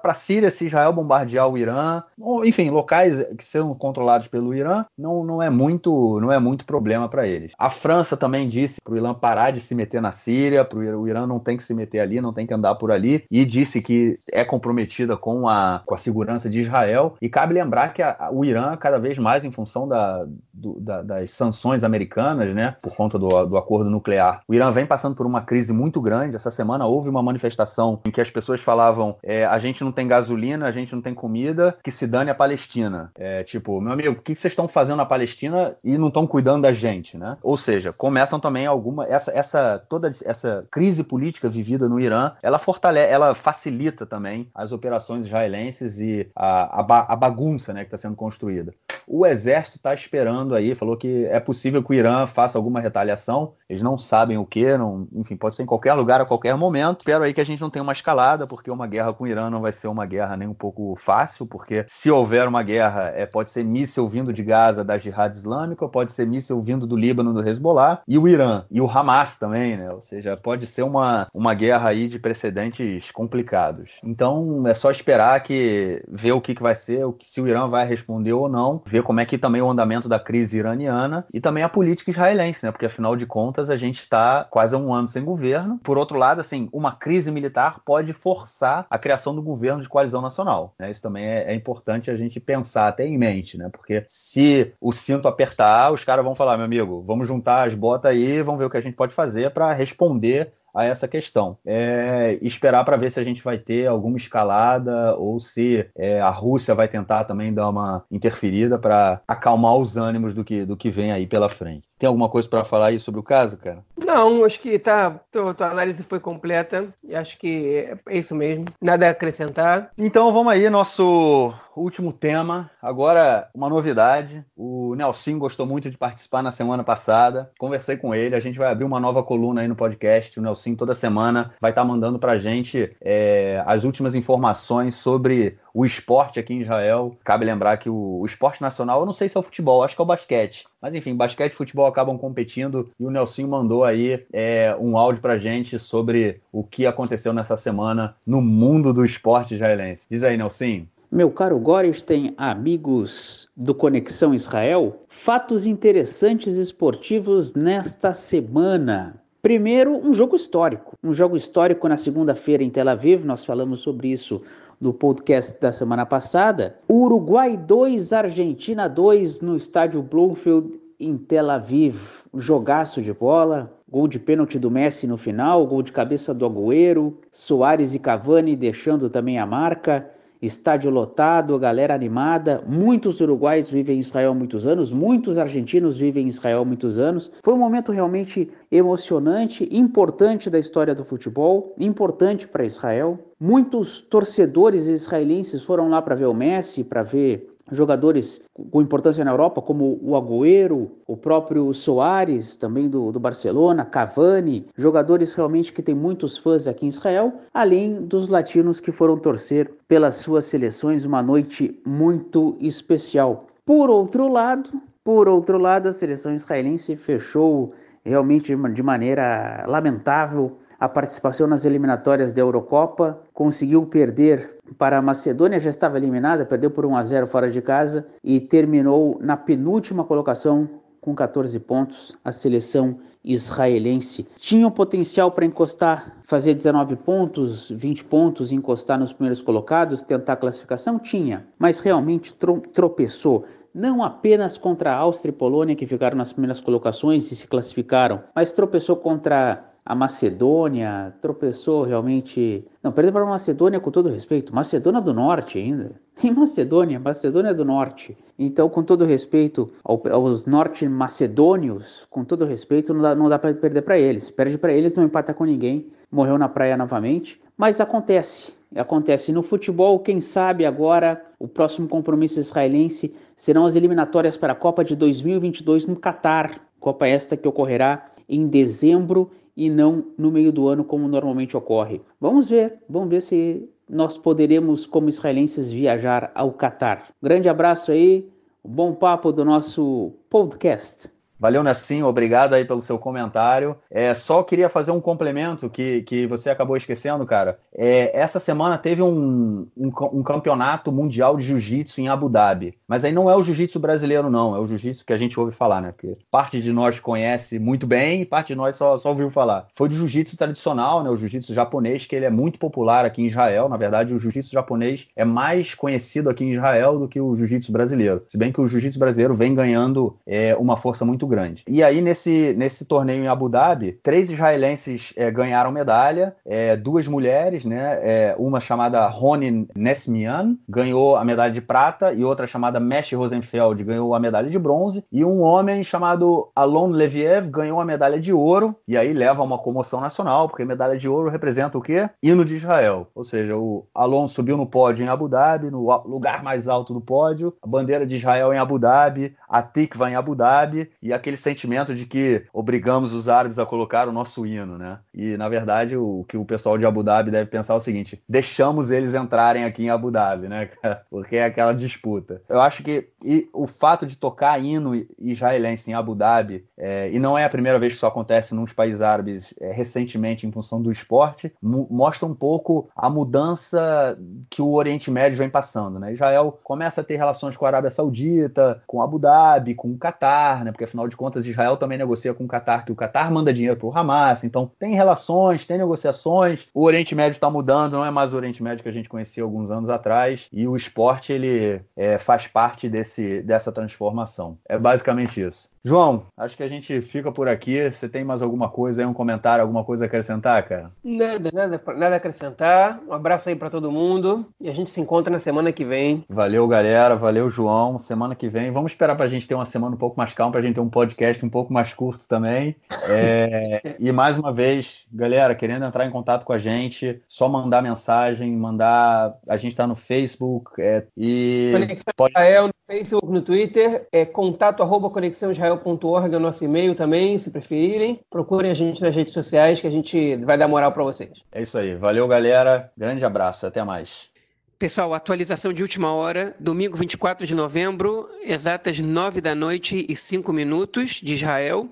a Síria, se Israel bombardear o Irã, ou, enfim, locais que são controlados pelo Irã, não, não é muito não é muito muito problema para eles. A França também disse para o Irã parar de se meter na Síria, para o Irã não tem que se meter ali, não tem que andar por ali, e disse que é comprometida com a, com a segurança de Israel. E cabe lembrar que a, o Irã, cada vez mais em função da, do, da, das sanções americanas, né, por conta do, do acordo nuclear, o Irã vem passando por uma crise muito grande. Essa semana houve uma manifestação em que as pessoas falavam: é, a gente não tem gasolina, a gente não tem comida, que se dane a Palestina. É, tipo, meu amigo, o que vocês estão fazendo na Palestina e não estão cuidando cuidando da gente, né? Ou seja, começam também alguma essa essa toda essa crise política vivida no Irã, ela fortalece, ela facilita também as operações israelenses e a, a, a bagunça, né, que está sendo construída. O exército está esperando aí, falou que é possível que o Irã faça alguma retaliação. Eles não sabem o que, não, enfim, pode ser em qualquer lugar a qualquer momento. Espero aí que a gente não tenha uma escalada, porque uma guerra com o Irã não vai ser uma guerra nem um pouco fácil, porque se houver uma guerra, é, pode ser míssil vindo de Gaza da Jihad Islâmica, pode ser míssil vindo do Líbano, do Hezbollah, e o Irã, e o Hamas também, né? Ou seja, pode ser uma, uma guerra aí de precedentes complicados. Então, é só esperar que ver o que, que vai ser, se o Irã vai responder ou não, ver como é que também o andamento da crise iraniana e também a política israelense, né? Porque afinal de contas a gente está quase um ano sem governo. Por outro lado, assim, uma crise militar pode forçar a criação do governo de coalizão nacional. Né? Isso também é, é importante a gente pensar até em mente, né? Porque se o cinto apertar, os caras vão falar, meu amigo, vamos juntar as botas aí, vamos ver o que a gente pode fazer para responder a essa questão. É, esperar para ver se a gente vai ter alguma escalada ou se é, a Rússia vai tentar também dar uma interferida para acalmar os ânimos do que, do que vem aí pela frente. Tem alguma coisa para falar aí sobre o caso, cara? Não, acho que tá. Tua, tua análise foi completa. E acho que é isso mesmo. Nada a acrescentar. Então vamos aí, nosso último tema. Agora, uma novidade. O Nelson gostou muito de participar na semana passada. Conversei com ele. A gente vai abrir uma nova coluna aí no podcast. O Nelson toda semana vai estar tá mandando pra gente é, as últimas informações sobre o esporte aqui em Israel. Cabe lembrar que o, o, esporte nacional, eu não sei se é o futebol, acho que é o basquete. Mas enfim, basquete e futebol acabam competindo e o Nelson mandou aí é, um áudio pra gente sobre o que aconteceu nessa semana no mundo do esporte israelense. Diz aí, Nelson. Meu caro Gorstein, amigos do Conexão Israel, fatos interessantes esportivos nesta semana. Primeiro, um jogo histórico. Um jogo histórico na segunda-feira em Tel Aviv, nós falamos sobre isso no podcast da semana passada. Uruguai 2, Argentina 2 no estádio Bloomfield em Tel Aviv. Jogaço de bola, gol de pênalti do Messi no final, gol de cabeça do Agüero, Soares e Cavani deixando também a marca. Estádio lotado, galera animada. Muitos uruguaios vivem em Israel há muitos anos, muitos argentinos vivem em Israel há muitos anos. Foi um momento realmente emocionante, importante da história do futebol, importante para Israel. Muitos torcedores israelenses foram lá para ver o Messi, para ver jogadores com importância na Europa, como o Agüero, o próprio Soares, também do, do Barcelona, Cavani, jogadores realmente que têm muitos fãs aqui em Israel, além dos latinos que foram torcer pelas suas seleções, uma noite muito especial. Por outro lado, por outro lado, a seleção israelense fechou realmente de maneira lamentável a participação nas eliminatórias da Eurocopa, conseguiu perder para a Macedônia, já estava eliminada, perdeu por 1 a 0 fora de casa e terminou na penúltima colocação com 14 pontos, a seleção israelense. Tinha o potencial para encostar, fazer 19 pontos, 20 pontos, encostar nos primeiros colocados, tentar a classificação? Tinha, mas realmente tropeçou. não apenas contra a Áustria e Polônia, que ficaram nas primeiras colocações e se classificaram, mas tropeçou contra a Macedônia, tropeçou realmente. Não, perdeu para a Macedônia com todo respeito. Macedônia do Norte ainda. Em Macedônia, Macedônia do Norte. Então, com todo respeito aos norte-macedônios, com todo respeito, não dá, não dá para perder para eles. Perde para eles, não empata com ninguém. Morreu na praia novamente. Mas acontece. Acontece no futebol, quem sabe agora o próximo compromisso israelense serão as eliminatórias para a Copa de 2022 no Catar. Copa esta que ocorrerá em dezembro e não no meio do ano como normalmente ocorre. Vamos ver, vamos ver se nós poderemos como israelenses viajar ao Catar. Grande abraço aí, um bom papo do nosso podcast. Valeu, Nassim, obrigado aí pelo seu comentário. É, só queria fazer um complemento que, que você acabou esquecendo, cara. É, essa semana teve um, um, um campeonato mundial de jiu-jitsu em Abu Dhabi. Mas aí não é o jiu-jitsu brasileiro, não. É o jiu-jitsu que a gente ouve falar, né? Porque parte de nós conhece muito bem e parte de nós só, só ouviu falar. Foi de jiu-jitsu tradicional, né? O jiu-jitsu japonês, que ele é muito popular aqui em Israel. Na verdade, o jiu-jitsu japonês é mais conhecido aqui em Israel do que o jiu-jitsu brasileiro. Se bem que o jiu-jitsu brasileiro vem ganhando é, uma força muito grande. E aí, nesse, nesse torneio em Abu Dhabi, três israelenses é, ganharam medalha, é, duas mulheres, né? É, uma chamada Roni Nesmian ganhou a medalha de prata e outra chamada Mesh Rosenfeld ganhou a medalha de bronze e um homem chamado Alon Leviev ganhou a medalha de ouro e aí leva a uma comoção nacional, porque medalha de ouro representa o quê? Hino de Israel. Ou seja, o Alon subiu no pódio em Abu Dhabi, no lugar mais alto do pódio, a bandeira de Israel em Abu Dhabi, a Tikva em Abu Dhabi e aquele sentimento de que obrigamos os árabes a colocar o nosso hino, né? E na verdade o que o pessoal de Abu Dhabi deve pensar é o seguinte: deixamos eles entrarem aqui em Abu Dhabi, né? Porque é aquela disputa. Eu acho que o fato de tocar hino israelense em Abu Dhabi, é, e não é a primeira vez que isso acontece nos países árabes é, recentemente em função do esporte, mostra um pouco a mudança que o Oriente Médio vem passando, né? Israel começa a ter relações com a Arábia Saudita, com Abu Dhabi, com o Catar, né? Porque afinal de contas Israel também negocia com o Catar, que o Catar manda dinheiro para o Hamas, então tem relações, tem negociações. O Oriente Médio está mudando, não é mais o Oriente Médio que a gente conhecia alguns anos atrás, e o esporte ele é, faz parte desse, dessa transformação. É basicamente isso. João, acho que a gente fica por aqui. Você tem mais alguma coisa aí, um comentário, alguma coisa a acrescentar, cara? Nada, nada, nada a acrescentar. Um abraço aí para todo mundo e a gente se encontra na semana que vem. Valeu, galera. Valeu, João. Semana que vem. Vamos esperar para a gente ter uma semana um pouco mais calma, para a gente ter um podcast um pouco mais curto também. É... e mais uma vez, galera, querendo entrar em contato com a gente, só mandar mensagem, mandar. A gente está no Facebook é... e. Conexão pode... Israel no Facebook, no Twitter, é contato arroba conexãoisrael.org é o nosso e-mail também, se preferirem. Procurem a gente nas redes sociais que a gente vai dar moral para vocês. É isso aí. Valeu, galera. Grande abraço. Até mais. Pessoal, atualização de última hora, domingo 24 de novembro, exatas 9 da noite e 5 minutos de Israel,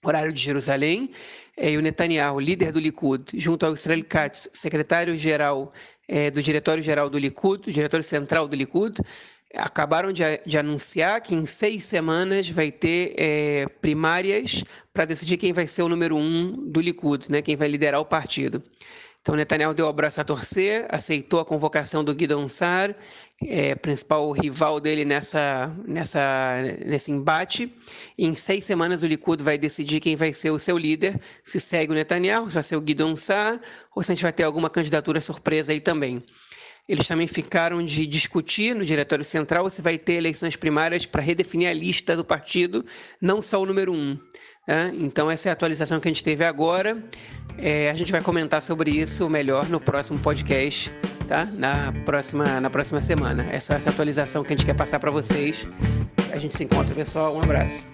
horário de Jerusalém. É, e o Netanyahu, líder do Likud, junto ao Israel Katz, secretário-geral é, do Diretório-Geral do Likud, Diretório Central do Likud, acabaram de, de, anunciar que em seis semanas vai ter é, primárias para decidir quem vai ser o número um do Likud, né, quem vai liderar o partido. Então, Netanyahu deu o abraço a torcer, aceitou a convocação do Guidon Sar, é, principal rival dele nessa, nessa, nesse embate. Em seis semanas, o Likud vai decidir quem vai ser o seu líder, se segue o Netanyahu, se vai ser o Guidon Sar, ou se a gente vai ter alguma candidatura surpresa aí também. Eles também ficaram de discutir no Diretório Central se vai ter eleições primárias para redefinir a lista do partido, não só o número um. Tá? Então, essa é a atualização que a gente teve agora. É, a gente vai comentar sobre isso melhor no próximo podcast, tá? Na próxima, na próxima semana. É só essa atualização que a gente quer passar para vocês. A gente se encontra, pessoal. Um abraço.